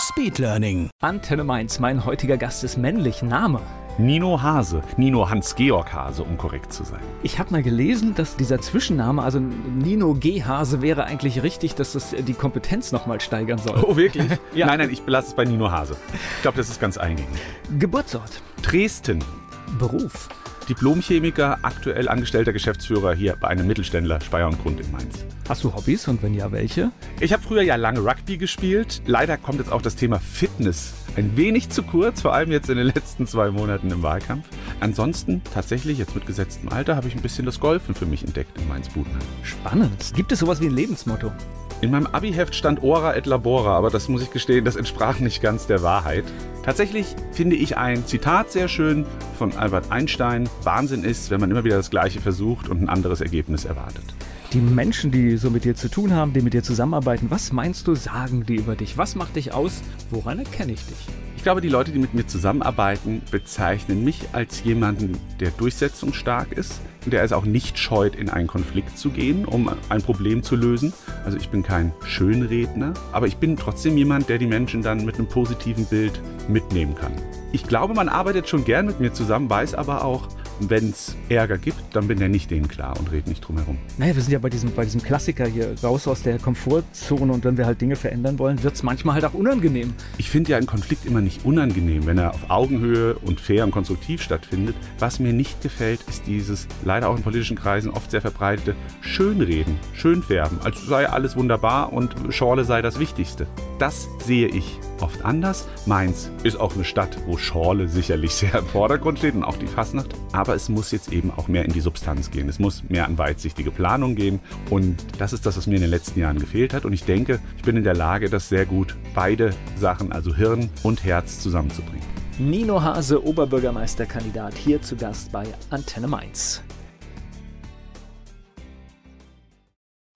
Speedlearning. Antenne Mainz, mein heutiger Gast ist männlich. Name? Nino Hase, Nino Hans-Georg Hase, um korrekt zu sein. Ich habe mal gelesen, dass dieser Zwischenname, also Nino G. Hase, wäre eigentlich richtig, dass das die Kompetenz nochmal steigern soll. Oh, wirklich? Ja. Nein, nein, ich belasse es bei Nino Hase. Ich glaube, das ist ganz eingängig. Geburtsort, Dresden, Beruf, Diplomchemiker, aktuell angestellter Geschäftsführer hier bei einem Mittelständler Speyer und Grund in Mainz. Hast du Hobbys und wenn ja, welche? Ich habe früher ja lange Rugby gespielt. Leider kommt jetzt auch das Thema Fitness ein wenig zu kurz, vor allem jetzt in den letzten zwei Monaten im Wahlkampf. Ansonsten tatsächlich jetzt mit gesetztem Alter habe ich ein bisschen das Golfen für mich entdeckt in Mainz-Budenheim. Spannend. Gibt es sowas wie ein Lebensmotto? In meinem Abi-Heft stand Ora et Labora, aber das muss ich gestehen, das entsprach nicht ganz der Wahrheit. Tatsächlich finde ich ein Zitat sehr schön von Albert Einstein. Wahnsinn ist, wenn man immer wieder das Gleiche versucht und ein anderes Ergebnis erwartet. Die Menschen, die so mit dir zu tun haben, die mit dir zusammenarbeiten, was meinst du, sagen die über dich? Was macht dich aus? Woran erkenne ich dich? Ich glaube, die Leute, die mit mir zusammenarbeiten, bezeichnen mich als jemanden, der durchsetzungsstark ist und der es auch nicht scheut, in einen Konflikt zu gehen, um ein Problem zu lösen. Also ich bin kein Schönredner, aber ich bin trotzdem jemand, der die Menschen dann mit einem positiven Bild mitnehmen kann. Ich glaube, man arbeitet schon gern mit mir zusammen, weiß aber auch, wenn es Ärger gibt, dann bin der nicht denen klar und red nicht drum herum. Naja, wir sind ja bei diesem, bei diesem Klassiker hier raus aus der Komfortzone und wenn wir halt Dinge verändern wollen, wird es manchmal halt auch unangenehm. Ich finde ja einen Konflikt immer nicht unangenehm, wenn er auf Augenhöhe und fair und konstruktiv stattfindet. Was mir nicht gefällt, ist dieses leider auch in politischen Kreisen oft sehr verbreitete Schönreden, Schönfärben, als sei alles wunderbar und Schorle sei das Wichtigste. Das sehe ich oft anders. Mainz ist auch eine Stadt, wo Schorle sicherlich sehr im Vordergrund steht und auch die Fasnacht. Aber es muss jetzt eben auch mehr in die Substanz gehen. Es muss mehr an weitsichtige Planung gehen. Und das ist das, was mir in den letzten Jahren gefehlt hat. Und ich denke, ich bin in der Lage, das sehr gut beide Sachen, also Hirn und Herz, zusammenzubringen. Nino Hase, Oberbürgermeisterkandidat, hier zu Gast bei Antenne Mainz.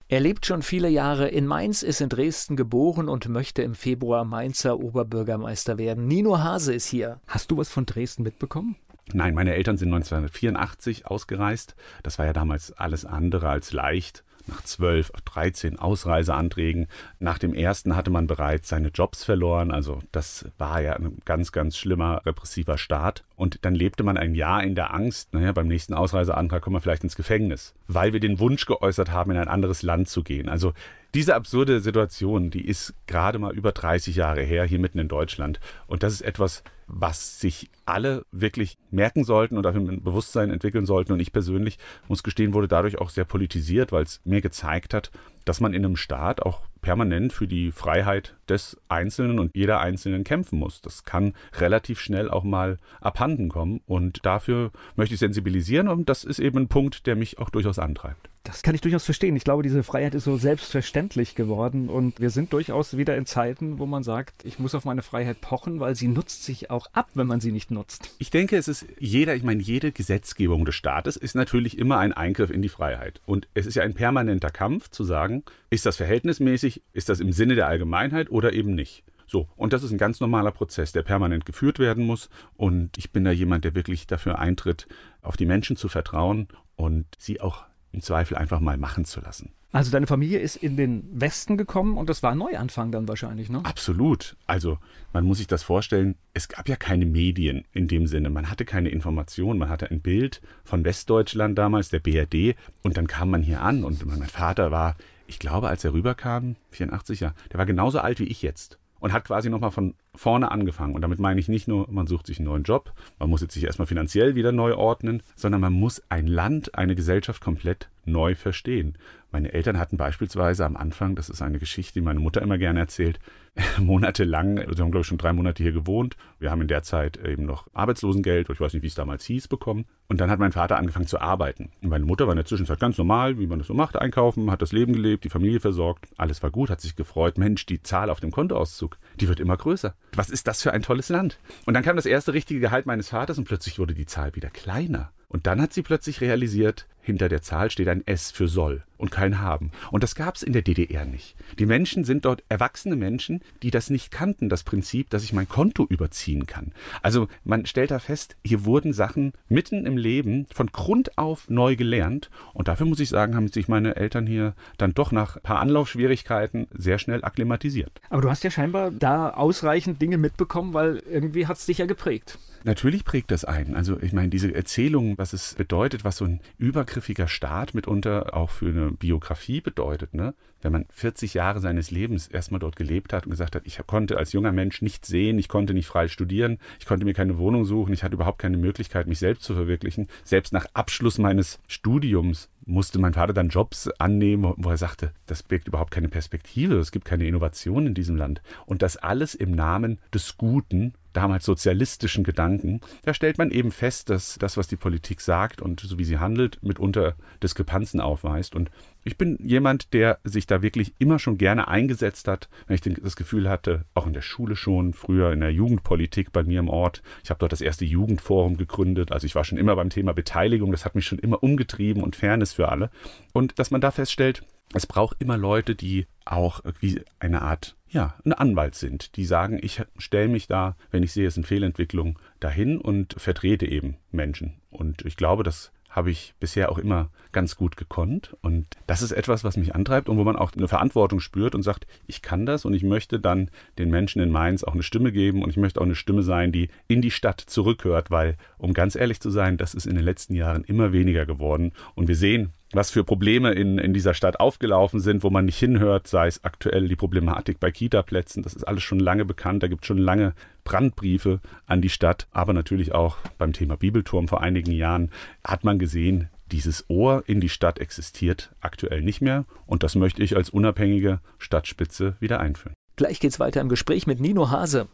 Er lebt schon viele Jahre in Mainz, ist in Dresden geboren und möchte im Februar Mainzer Oberbürgermeister werden. Nino Hase ist hier. Hast du was von Dresden mitbekommen? Nein, meine Eltern sind 1984 ausgereist. Das war ja damals alles andere als leicht. Nach 12, 13 Ausreiseanträgen. Nach dem ersten hatte man bereits seine Jobs verloren. Also das war ja ein ganz, ganz schlimmer repressiver Staat. Und dann lebte man ein Jahr in der Angst, naja, beim nächsten Ausreiseantrag kommen wir vielleicht ins Gefängnis, weil wir den Wunsch geäußert haben, in ein anderes Land zu gehen. Also diese absurde Situation, die ist gerade mal über 30 Jahre her, hier mitten in Deutschland. Und das ist etwas, was sich alle wirklich merken sollten und dafür ein Bewusstsein entwickeln sollten. Und ich persönlich, muss gestehen, wurde dadurch auch sehr politisiert, weil es mir gezeigt hat, dass man in einem Staat auch permanent für die Freiheit des Einzelnen und jeder Einzelnen kämpfen muss. Das kann relativ schnell auch mal abhanden kommen. Und dafür möchte ich sensibilisieren und das ist eben ein Punkt, der mich auch durchaus antreibt. Das kann ich durchaus verstehen. Ich glaube, diese Freiheit ist so selbstverständlich geworden und wir sind durchaus wieder in Zeiten, wo man sagt, ich muss auf meine Freiheit pochen, weil sie nutzt sich auch ab, wenn man sie nicht nutzt. Ich denke, es ist jeder, ich meine, jede Gesetzgebung des Staates ist natürlich immer ein Eingriff in die Freiheit. Und es ist ja ein permanenter Kampf zu sagen, ist das verhältnismäßig, ist das im Sinne der Allgemeinheit oder eben nicht. So, und das ist ein ganz normaler Prozess, der permanent geführt werden muss. Und ich bin da jemand, der wirklich dafür eintritt, auf die Menschen zu vertrauen und sie auch im Zweifel einfach mal machen zu lassen. Also deine Familie ist in den Westen gekommen und das war ein Neuanfang dann wahrscheinlich, ne? Absolut. Also man muss sich das vorstellen, es gab ja keine Medien in dem Sinne. Man hatte keine Informationen. Man hatte ein Bild von Westdeutschland damals, der BRD, und dann kam man hier an und mein Vater war, ich glaube, als er rüberkam, 84 Jahre, der war genauso alt wie ich jetzt und hat quasi nochmal von vorne angefangen. Und damit meine ich nicht nur, man sucht sich einen neuen Job, man muss jetzt sich erstmal finanziell wieder neu ordnen, sondern man muss ein Land, eine Gesellschaft komplett neu verstehen. Meine Eltern hatten beispielsweise am Anfang, das ist eine Geschichte, die meine Mutter immer gerne erzählt, monatelang, sie haben glaube ich schon drei Monate hier gewohnt. Wir haben in der Zeit eben noch Arbeitslosengeld, ich weiß nicht, wie es damals hieß, bekommen. Und dann hat mein Vater angefangen zu arbeiten. Und meine Mutter war in der Zwischenzeit ganz normal, wie man das so macht, einkaufen, hat das Leben gelebt, die Familie versorgt. Alles war gut, hat sich gefreut. Mensch, die Zahl auf dem Kontoauszug, die wird immer größer. Was ist das für ein tolles Land? Und dann kam das erste richtige Gehalt meines Vaters und plötzlich wurde die Zahl wieder kleiner. Und dann hat sie plötzlich realisiert, hinter der Zahl steht ein S für soll und kein haben. Und das gab es in der DDR nicht. Die Menschen sind dort erwachsene Menschen, die das nicht kannten, das Prinzip, dass ich mein Konto überziehen kann. Also man stellt da fest, hier wurden Sachen mitten im Leben von Grund auf neu gelernt. Und dafür muss ich sagen, haben sich meine Eltern hier dann doch nach ein paar Anlaufschwierigkeiten sehr schnell akklimatisiert. Aber du hast ja scheinbar da ausreichend Dinge mitbekommen, weil irgendwie hat es dich ja geprägt. Natürlich prägt das einen. Also ich meine, diese Erzählung, was es bedeutet, was so ein übergriffiger Staat mitunter auch für eine Biografie bedeutet, ne? wenn man 40 Jahre seines Lebens erstmal dort gelebt hat und gesagt hat, ich konnte als junger Mensch nicht sehen, ich konnte nicht frei studieren, ich konnte mir keine Wohnung suchen, ich hatte überhaupt keine Möglichkeit, mich selbst zu verwirklichen. Selbst nach Abschluss meines Studiums musste mein Vater dann Jobs annehmen, wo er sagte, das birgt überhaupt keine Perspektive, es gibt keine Innovation in diesem Land. Und das alles im Namen des Guten damals sozialistischen Gedanken, da stellt man eben fest, dass das, was die Politik sagt und so wie sie handelt, mitunter Diskrepanzen aufweist. Und ich bin jemand, der sich da wirklich immer schon gerne eingesetzt hat, wenn ich das Gefühl hatte, auch in der Schule schon, früher in der Jugendpolitik bei mir im Ort. Ich habe dort das erste Jugendforum gegründet. Also ich war schon immer beim Thema Beteiligung. Das hat mich schon immer umgetrieben und Fairness für alle. Und dass man da feststellt, es braucht immer Leute, die auch wie eine Art, ja, ein Anwalt sind, die sagen, ich stelle mich da, wenn ich sehe, es sind Fehlentwicklungen, dahin und vertrete eben Menschen. Und ich glaube, das habe ich bisher auch immer ganz gut gekonnt. Und das ist etwas, was mich antreibt und wo man auch eine Verantwortung spürt und sagt, ich kann das und ich möchte dann den Menschen in Mainz auch eine Stimme geben und ich möchte auch eine Stimme sein, die in die Stadt zurückhört, weil, um ganz ehrlich zu sein, das ist in den letzten Jahren immer weniger geworden. Und wir sehen, was für Probleme in, in dieser Stadt aufgelaufen sind, wo man nicht hinhört, sei es aktuell die Problematik bei Kita-Plätzen. Das ist alles schon lange bekannt. Da gibt es schon lange Brandbriefe an die Stadt. Aber natürlich auch beim Thema Bibelturm vor einigen Jahren hat man gesehen, dieses Ohr in die Stadt existiert aktuell nicht mehr. Und das möchte ich als unabhängige Stadtspitze wieder einführen. Gleich geht's weiter im Gespräch mit Nino Hase.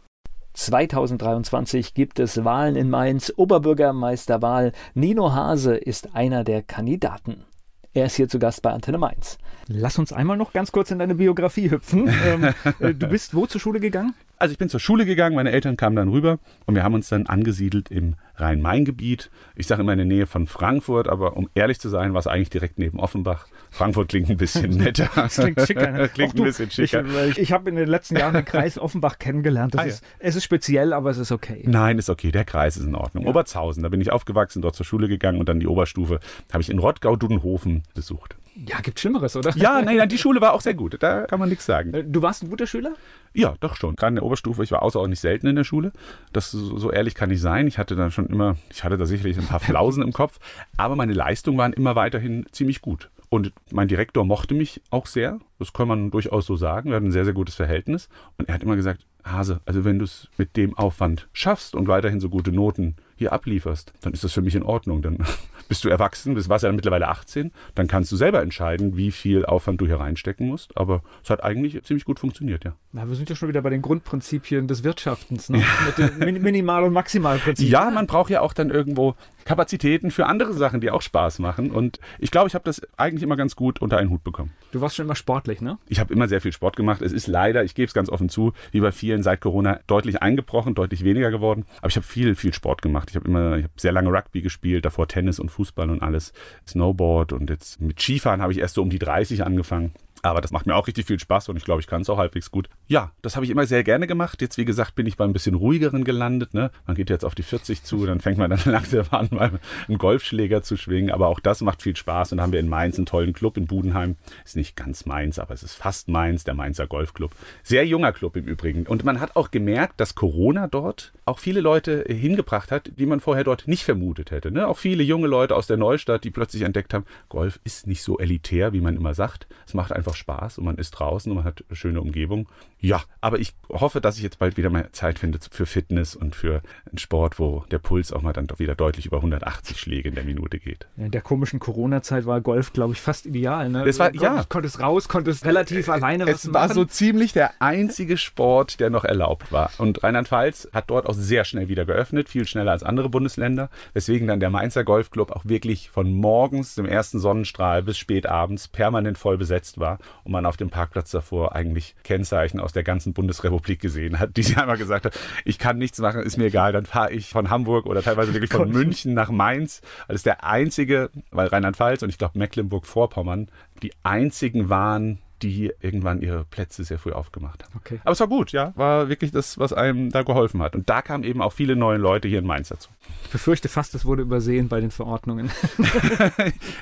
2023 gibt es Wahlen in Mainz, Oberbürgermeisterwahl. Nino Hase ist einer der Kandidaten. Er ist hier zu Gast bei Antenne Mainz. Lass uns einmal noch ganz kurz in deine Biografie hüpfen. ähm, äh, du bist wo zur Schule gegangen? Also ich bin zur Schule gegangen, meine Eltern kamen dann rüber und wir haben uns dann angesiedelt im Rhein-Main-Gebiet. Ich sage immer in der Nähe von Frankfurt, aber um ehrlich zu sein, war es eigentlich direkt neben Offenbach. Frankfurt klingt ein bisschen netter. das klingt schicker. Ne? klingt du, ein bisschen schicker. Ich, ich habe in den letzten Jahren den Kreis Offenbach kennengelernt. Ah, ja. ist, es ist speziell, aber es ist okay. Nein, ist okay. Der Kreis ist in Ordnung. Ja. Oberzhausen, da bin ich aufgewachsen, dort zur Schule gegangen und dann die Oberstufe habe ich in Rottgau-Dudenhofen besucht. Ja, gibt Schlimmeres, oder? Ja, nein, nein, die Schule war auch sehr gut. Da kann man nichts sagen. Äh, du warst ein guter Schüler? Ja, doch schon. Gerade in der Oberstufe, ich war außerordentlich selten in der Schule. Das so, so ehrlich kann ich sein. Ich hatte dann schon immer, ich hatte da sicherlich ein paar Flausen im Kopf, aber meine Leistungen waren immer weiterhin ziemlich gut. Und mein Direktor mochte mich auch sehr. Das kann man durchaus so sagen. Wir hatten ein sehr, sehr gutes Verhältnis. Und er hat immer gesagt, Hase, also wenn du es mit dem Aufwand schaffst und weiterhin so gute Noten hier ablieferst, dann ist das für mich in Ordnung. Dann bist du erwachsen, bist warst ja mittlerweile 18, dann kannst du selber entscheiden, wie viel Aufwand du hier reinstecken musst. Aber es hat eigentlich ziemlich gut funktioniert, ja. Na, wir sind ja schon wieder bei den Grundprinzipien des Wirtschaftens, ne? mit den Minimal- und Maximalprinzipien. Ja, man braucht ja auch dann irgendwo Kapazitäten für andere Sachen, die auch Spaß machen. Und ich glaube, ich habe das eigentlich immer ganz gut unter einen Hut bekommen. Du warst schon immer sportlich, ne? Ich habe immer sehr viel Sport gemacht. Es ist leider, ich gebe es ganz offen zu, wie bei vielen seit Corona deutlich eingebrochen, deutlich weniger geworden. Aber ich habe viel, viel Sport gemacht. Ich habe immer, ich habe sehr lange Rugby gespielt, davor Tennis und Fußball und alles, Snowboard und jetzt mit Skifahren habe ich erst so um die 30 angefangen. Aber das macht mir auch richtig viel Spaß und ich glaube, ich kann es auch halbwegs gut. Ja, das habe ich immer sehr gerne gemacht. Jetzt, wie gesagt, bin ich bei ein bisschen ruhigeren gelandet. Ne? Man geht jetzt auf die 40 zu, dann fängt man dann langsam an, mal einen Golfschläger zu schwingen. Aber auch das macht viel Spaß. Und haben wir in Mainz einen tollen Club in Budenheim. Ist nicht ganz Mainz, aber es ist fast Mainz, der Mainzer Golfclub. Sehr junger Club im Übrigen. Und man hat auch gemerkt, dass Corona dort auch viele Leute hingebracht hat, die man vorher dort nicht vermutet hätte. Ne? Auch viele junge Leute aus der Neustadt, die plötzlich entdeckt haben, Golf ist nicht so elitär, wie man immer sagt. Es macht einfach auch Spaß und man ist draußen und man hat eine schöne Umgebung. Ja, aber ich hoffe, dass ich jetzt bald wieder mal Zeit finde für Fitness und für einen Sport, wo der Puls auch mal dann doch wieder deutlich über 180 Schläge in der Minute geht. in der komischen Corona-Zeit war Golf, glaube ich, fast ideal. Ne? Das war, du ja. konntest raus, konntest relativ alleine was Es machen. war so ziemlich der einzige Sport, der noch erlaubt war. Und Rheinland-Pfalz hat dort auch sehr schnell wieder geöffnet, viel schneller als andere Bundesländer, weswegen dann der Mainzer Golfclub auch wirklich von morgens, dem ersten Sonnenstrahl bis spät abends permanent voll besetzt war und man auf dem Parkplatz davor eigentlich Kennzeichen aus der ganzen Bundesrepublik gesehen hat, die sie einmal gesagt hat, ich kann nichts machen, ist mir egal, dann fahre ich von Hamburg oder teilweise wirklich von München nach Mainz. Das ist der einzige, weil Rheinland-Pfalz und ich glaube Mecklenburg-Vorpommern die einzigen waren, die irgendwann ihre Plätze sehr früh aufgemacht haben. Okay. Aber es war gut, ja. War wirklich das, was einem da geholfen hat. Und da kamen eben auch viele neue Leute hier in Mainz dazu. Ich befürchte fast, es wurde übersehen bei den Verordnungen.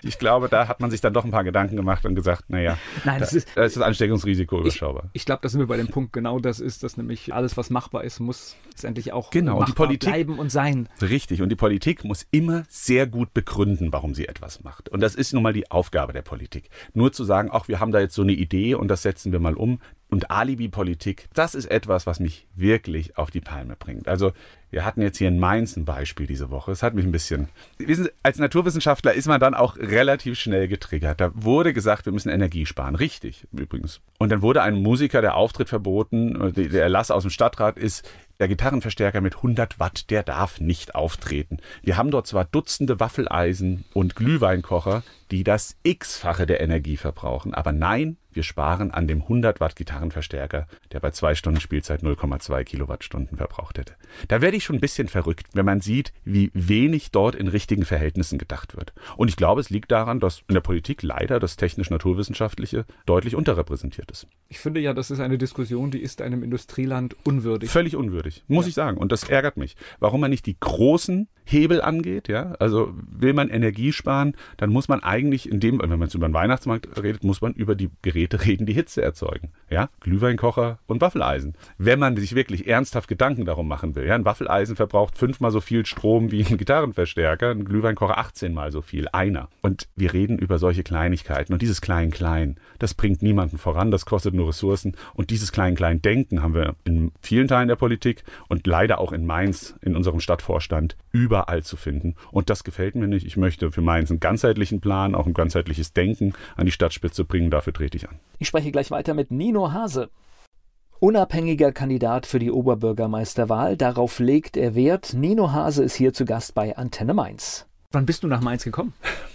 Ich glaube, da hat man sich dann doch ein paar Gedanken gemacht und gesagt, naja, Nein, da, das ist- da ist das Ansteckungsrisiko überschaubar. Ich glaube, da sind wir bei dem Punkt, genau das ist, dass nämlich alles, was machbar ist, muss letztendlich auch Genau, die Politik- bleiben und sein. Richtig. Und die Politik muss immer sehr gut begründen, warum sie etwas macht. Und das ist nun mal die Aufgabe der Politik. Nur zu sagen, ach, wir haben da jetzt so eine Idee und das setzen wir mal um. Und Alibi-Politik, das ist etwas, was mich wirklich auf die Palme bringt. Also, wir hatten jetzt hier in Mainz ein Beispiel diese Woche. Es hat mich ein bisschen. Wissen Sie, als Naturwissenschaftler ist man dann auch relativ schnell getriggert. Da wurde gesagt, wir müssen Energie sparen. Richtig, übrigens. Und dann wurde einem Musiker der Auftritt verboten. Der Erlass aus dem Stadtrat ist, der Gitarrenverstärker mit 100 Watt, der darf nicht auftreten. Wir haben dort zwar Dutzende Waffeleisen und Glühweinkocher, die das X-fache der Energie verbrauchen, aber nein, wir sparen an dem 100 Watt Gitarrenverstärker, der bei zwei Stunden Spielzeit 0,2 Kilowattstunden verbraucht hätte. Da werde ich schon ein bisschen verrückt, wenn man sieht, wie wenig dort in richtigen Verhältnissen gedacht wird. Und ich glaube, es liegt daran, dass in der Politik leider das technisch-naturwissenschaftliche deutlich unterrepräsentiert ist. Ich finde ja, das ist eine Diskussion, die ist einem Industrieland unwürdig. Völlig unwürdig, muss ich sagen. Und das ärgert mich. Warum man nicht die großen Hebel angeht, ja? Also will man Energie sparen, dann muss man eigentlich in dem, wenn man jetzt über den Weihnachtsmarkt redet, muss man über die Geräte reden, die Hitze erzeugen. Ja? Glühweinkocher und Waffeleisen. Wenn man sich wirklich ernsthaft Gedanken darum machen will, ja? ein Waffeleisen verbraucht fünfmal so viel Strom wie ein Gitarrenverstärker, ein Glühweinkocher 18 mal so viel, einer. Und wir reden über solche Kleinigkeiten. Und dieses Klein-Klein, das bringt niemanden voran, das kostet nur Ressourcen. Und dieses Klein-Klein-Denken haben wir in vielen Teilen der Politik und leider auch in Mainz, in unserem Stadtvorstand, überall zu finden. Und das gefällt mir nicht. Ich möchte für Mainz einen ganzheitlichen Plan, auch ein ganzheitliches Denken an die Stadtspitze bringen. Dafür trete ich an. Ich spreche gleich weiter mit Nino Hase. Unabhängiger Kandidat für die Oberbürgermeisterwahl, darauf legt er Wert. Nino Hase ist hier zu Gast bei Antenne Mainz. Wann bist du nach Mainz gekommen?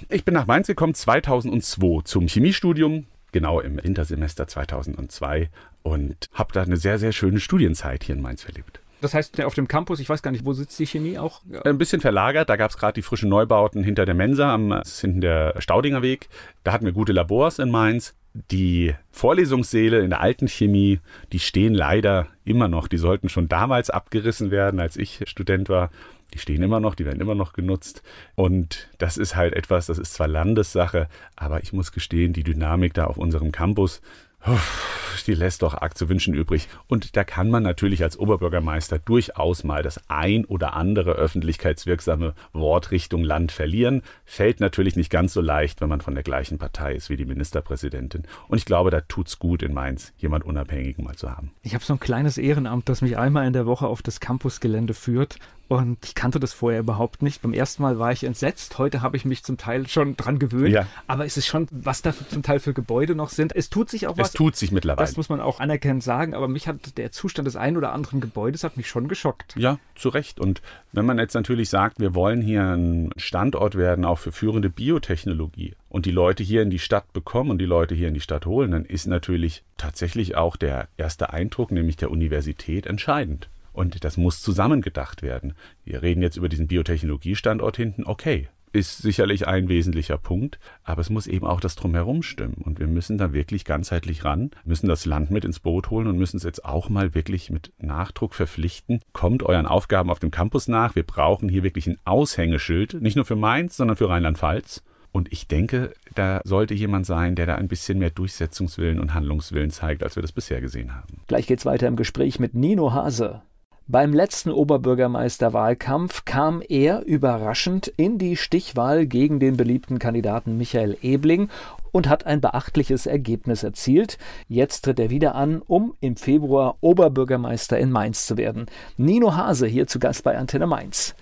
Ich bin nach Mainz gekommen 2002 zum Chemiestudium, genau im Wintersemester 2002 und habe da eine sehr, sehr schöne Studienzeit hier in Mainz verlebt. Das heißt, auf dem Campus, ich weiß gar nicht, wo sitzt die Chemie auch? Ja. Ein bisschen verlagert, da gab es gerade die frischen Neubauten hinter der Mensa, am, das ist hinten der Staudinger Weg. Da hatten wir gute Labors in Mainz. Die Vorlesungssäle in der alten Chemie, die stehen leider immer noch. Die sollten schon damals abgerissen werden, als ich Student war. Die stehen immer noch, die werden immer noch genutzt. Und das ist halt etwas, das ist zwar Landessache, aber ich muss gestehen, die Dynamik da auf unserem Campus, die lässt doch arg zu wünschen übrig. Und da kann man natürlich als Oberbürgermeister durchaus mal das ein oder andere öffentlichkeitswirksame Wort Richtung Land verlieren. Fällt natürlich nicht ganz so leicht, wenn man von der gleichen Partei ist wie die Ministerpräsidentin. Und ich glaube, da tut's gut in Mainz, jemand Unabhängigen mal zu haben. Ich habe so ein kleines Ehrenamt, das mich einmal in der Woche auf das Campusgelände führt. Und ich kannte das vorher überhaupt nicht. Beim ersten Mal war ich entsetzt. Heute habe ich mich zum Teil schon dran gewöhnt. Ja. Aber es ist schon, was da zum Teil für Gebäude noch sind. Es tut sich auch was. Es tut sich mittlerweile. das muss man auch anerkennend sagen. Aber mich hat der Zustand des einen oder anderen Gebäudes hat mich schon geschockt. Ja, zu Recht. Und wenn man jetzt natürlich sagt, wir wollen hier ein Standort werden, auch für führende Biotechnologie und die Leute hier in die Stadt bekommen und die Leute hier in die Stadt holen, dann ist natürlich tatsächlich auch der erste Eindruck, nämlich der Universität, entscheidend. Und das muss zusammengedacht werden. Wir reden jetzt über diesen Biotechnologiestandort hinten. Okay, ist sicherlich ein wesentlicher Punkt, aber es muss eben auch das Drumherum stimmen. Und wir müssen da wirklich ganzheitlich ran, müssen das Land mit ins Boot holen und müssen es jetzt auch mal wirklich mit Nachdruck verpflichten. Kommt euren Aufgaben auf dem Campus nach. Wir brauchen hier wirklich ein Aushängeschild, nicht nur für Mainz, sondern für Rheinland-Pfalz. Und ich denke, da sollte jemand sein, der da ein bisschen mehr Durchsetzungswillen und Handlungswillen zeigt, als wir das bisher gesehen haben. Gleich geht's weiter im Gespräch mit Nino Hase. Beim letzten Oberbürgermeisterwahlkampf kam er überraschend in die Stichwahl gegen den beliebten Kandidaten Michael Ebling und hat ein beachtliches Ergebnis erzielt. Jetzt tritt er wieder an, um im Februar Oberbürgermeister in Mainz zu werden. Nino Hase hier zu Gast bei Antenne Mainz.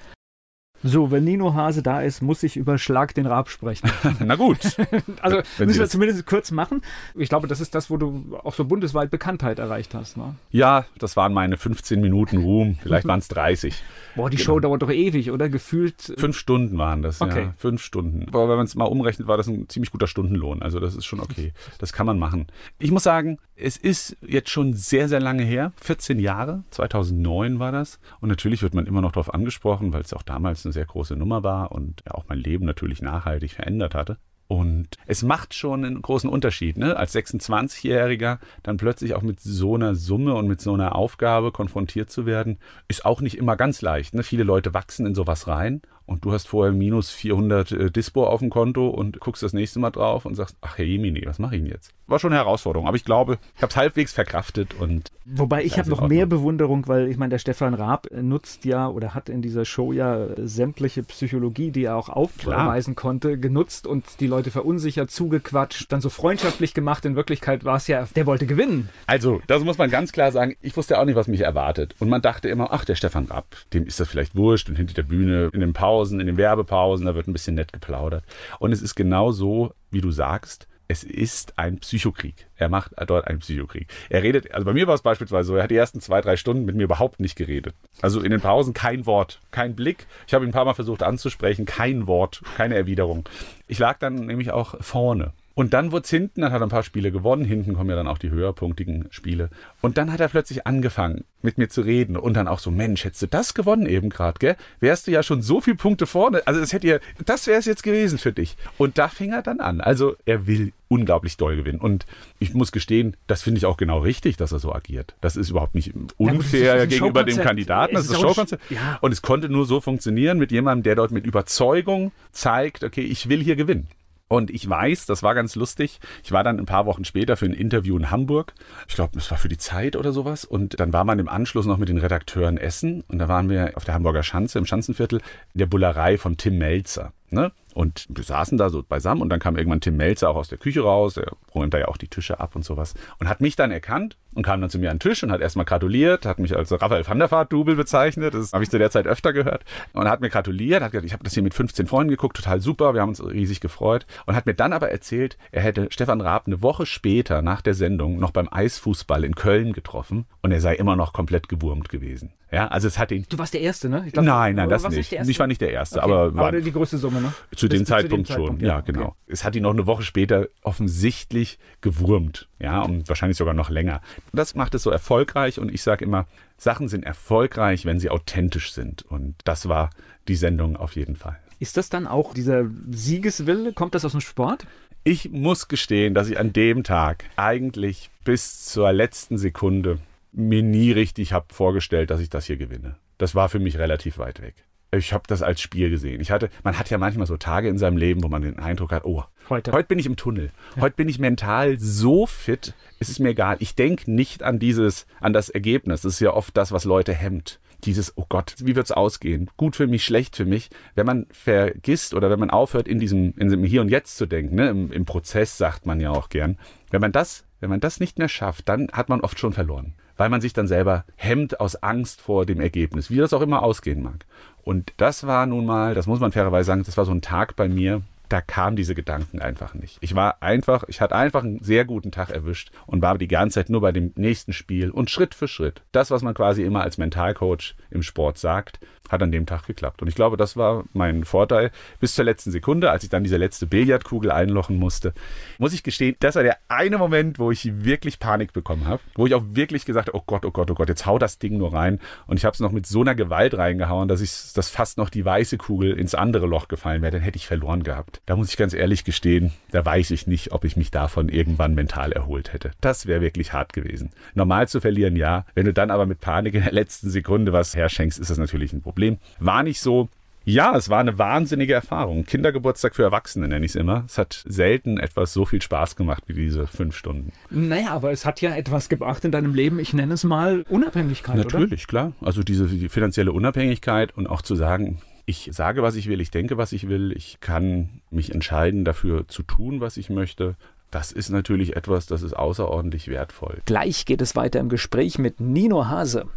So, wenn Nino Hase da ist, muss ich über Schlag den Rab sprechen. Na gut. also wenn müssen wir zumindest kurz machen. Ich glaube, das ist das, wo du auch so bundesweit Bekanntheit erreicht hast. Ne? Ja, das waren meine 15 Minuten Ruhm. Vielleicht waren es 30. Boah, die genau. Show dauert doch ewig, oder? Gefühlt. Fünf Stunden waren das, okay. ja. Fünf Stunden. Aber wenn man es mal umrechnet, war das ein ziemlich guter Stundenlohn. Also das ist schon okay. Das kann man machen. Ich muss sagen, es ist jetzt schon sehr, sehr lange her. 14 Jahre. 2009 war das. Und natürlich wird man immer noch darauf angesprochen, weil es auch damals eine sehr große Nummer war und ja auch mein Leben natürlich nachhaltig verändert hatte. Und es macht schon einen großen Unterschied, ne? als 26-Jähriger dann plötzlich auch mit so einer Summe und mit so einer Aufgabe konfrontiert zu werden, ist auch nicht immer ganz leicht. Ne? Viele Leute wachsen in sowas rein und du hast vorher minus 400 äh, Dispo auf dem Konto und guckst das nächste Mal drauf und sagst, ach Herr Jemini, was mache ich denn jetzt? War schon eine Herausforderung, aber ich glaube, ich habe es halbwegs verkraftet und. Wobei ich habe noch mehr Bewunderung, weil ich meine, der Stefan Raab nutzt ja oder hat in dieser Show ja sämtliche Psychologie, die er auch aufweisen konnte, genutzt und die Leute verunsichert, zugequatscht, dann so freundschaftlich gemacht. In Wirklichkeit war es ja, der wollte gewinnen. Also, das muss man ganz klar sagen. Ich wusste auch nicht, was mich erwartet. Und man dachte immer, ach, der Stefan Raab, dem ist das vielleicht wurscht und hinter der Bühne in den Pausen, in den Werbepausen, da wird ein bisschen nett geplaudert. Und es ist genau so, wie du sagst es ist ein Psychokrieg. Er macht dort einen Psychokrieg. Er redet, also bei mir war es beispielsweise so, er hat die ersten zwei, drei Stunden mit mir überhaupt nicht geredet. Also in den Pausen kein Wort, kein Blick. Ich habe ihn ein paar Mal versucht anzusprechen, kein Wort, keine Erwiderung. Ich lag dann nämlich auch vorne. Und dann wurde es hinten, dann hat er ein paar Spiele gewonnen. Hinten kommen ja dann auch die höherpunktigen Spiele. Und dann hat er plötzlich angefangen, mit mir zu reden. Und dann auch so, Mensch, hättest du das gewonnen eben gerade, gell? Wärst du ja schon so viele Punkte vorne. Also das hätte ihr, das wäre es jetzt gewesen für dich. Und da fing er dann an. Also er will unglaublich doll gewinnen. Und ich muss gestehen, das finde ich auch genau richtig, dass er so agiert. Das ist überhaupt nicht unfair ja, gegenüber dem Kandidaten. Das ist das Showkonzept. Ja. Und es konnte nur so funktionieren mit jemandem, der dort mit Überzeugung zeigt, okay, ich will hier gewinnen. Und ich weiß, das war ganz lustig. Ich war dann ein paar Wochen später für ein Interview in Hamburg. Ich glaube, das war für die Zeit oder sowas. Und dann war man im Anschluss noch mit den Redakteuren essen. Und da waren wir auf der Hamburger Schanze, im Schanzenviertel, in der Bullerei von Tim Melzer. Ne? Und wir saßen da so beisammen und dann kam irgendwann Tim Melzer auch aus der Küche raus, der räumt da ja auch die Tische ab und sowas und hat mich dann erkannt und kam dann zu mir an den Tisch und hat erstmal gratuliert, hat mich als Raphael van der Vaart Double bezeichnet, das habe ich zu der Zeit öfter gehört und hat mir gratuliert, hat gesagt, ich habe das hier mit 15 Freunden geguckt, total super, wir haben uns riesig gefreut und hat mir dann aber erzählt, er hätte Stefan Raab eine Woche später nach der Sendung noch beim Eisfußball in Köln getroffen und er sei immer noch komplett gewurmt gewesen. Ja, also es hat ihn. Du warst der Erste, ne? Glaub, nein, nein, das nicht. Ich war nicht der Erste, okay. aber war aber die größte Summe, ne? Zu dem Zeitpunkt zu dem schon. ja, ja, genau. Okay. Es hat ihn noch eine Woche später offensichtlich gewurmt, ja, und wahrscheinlich sogar noch länger. Das macht es so erfolgreich und ich sage immer, Sachen sind erfolgreich, wenn sie authentisch sind und das war die Sendung auf jeden Fall. Ist das dann auch dieser Siegeswille? Kommt das aus dem Sport? Ich muss gestehen, dass ich an dem Tag eigentlich bis zur letzten Sekunde mir nie richtig habe vorgestellt, dass ich das hier gewinne. Das war für mich relativ weit weg. Ich habe das als Spiel gesehen. Ich hatte, man hat ja manchmal so Tage in seinem Leben, wo man den Eindruck hat, oh, heute, heute bin ich im Tunnel. Ja. Heute bin ich mental so fit, es ist mir egal. Ich denke nicht an dieses, an das Ergebnis. Das ist ja oft das, was Leute hemmt. Dieses, oh Gott, wie wird's ausgehen? Gut für mich, schlecht für mich. Wenn man vergisst oder wenn man aufhört, in diesem, in diesem Hier und Jetzt zu denken, ne? Im, im Prozess sagt man ja auch gern. Wenn man das, wenn man das nicht mehr schafft, dann hat man oft schon verloren weil man sich dann selber hemmt aus Angst vor dem Ergebnis, wie das auch immer ausgehen mag. Und das war nun mal, das muss man fairerweise sagen, das war so ein Tag bei mir, da kamen diese Gedanken einfach nicht. Ich war einfach, ich hatte einfach einen sehr guten Tag erwischt und war die ganze Zeit nur bei dem nächsten Spiel und Schritt für Schritt. Das, was man quasi immer als Mentalcoach im Sport sagt, hat an dem Tag geklappt. Und ich glaube, das war mein Vorteil. Bis zur letzten Sekunde, als ich dann diese letzte Billardkugel einlochen musste, muss ich gestehen, das war der eine Moment, wo ich wirklich Panik bekommen habe. Wo ich auch wirklich gesagt habe, oh Gott, oh Gott, oh Gott, jetzt hau das Ding nur rein. Und ich habe es noch mit so einer Gewalt reingehauen, dass ich, dass fast noch die weiße Kugel ins andere Loch gefallen wäre. Dann hätte ich verloren gehabt. Da muss ich ganz ehrlich gestehen, da weiß ich nicht, ob ich mich davon irgendwann mental erholt hätte. Das wäre wirklich hart gewesen. Normal zu verlieren, ja. Wenn du dann aber mit Panik in der letzten Sekunde was herschenkst, ist das natürlich ein Problem. War nicht so. Ja, es war eine wahnsinnige Erfahrung. Kindergeburtstag für Erwachsene nenne ich es immer. Es hat selten etwas so viel Spaß gemacht wie diese fünf Stunden. Naja, aber es hat ja etwas gebracht in deinem Leben. Ich nenne es mal Unabhängigkeit. Natürlich, oder? klar. Also diese die finanzielle Unabhängigkeit und auch zu sagen, ich sage, was ich will, ich denke, was ich will, ich kann mich entscheiden, dafür zu tun, was ich möchte. Das ist natürlich etwas, das ist außerordentlich wertvoll. Gleich geht es weiter im Gespräch mit Nino Hase.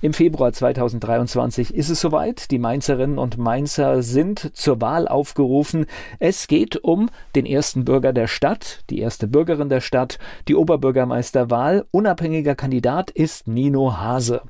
Im Februar 2023 ist es soweit. Die Mainzerinnen und Mainzer sind zur Wahl aufgerufen. Es geht um den ersten Bürger der Stadt, die erste Bürgerin der Stadt, die Oberbürgermeisterwahl. Unabhängiger Kandidat ist Nino Hase.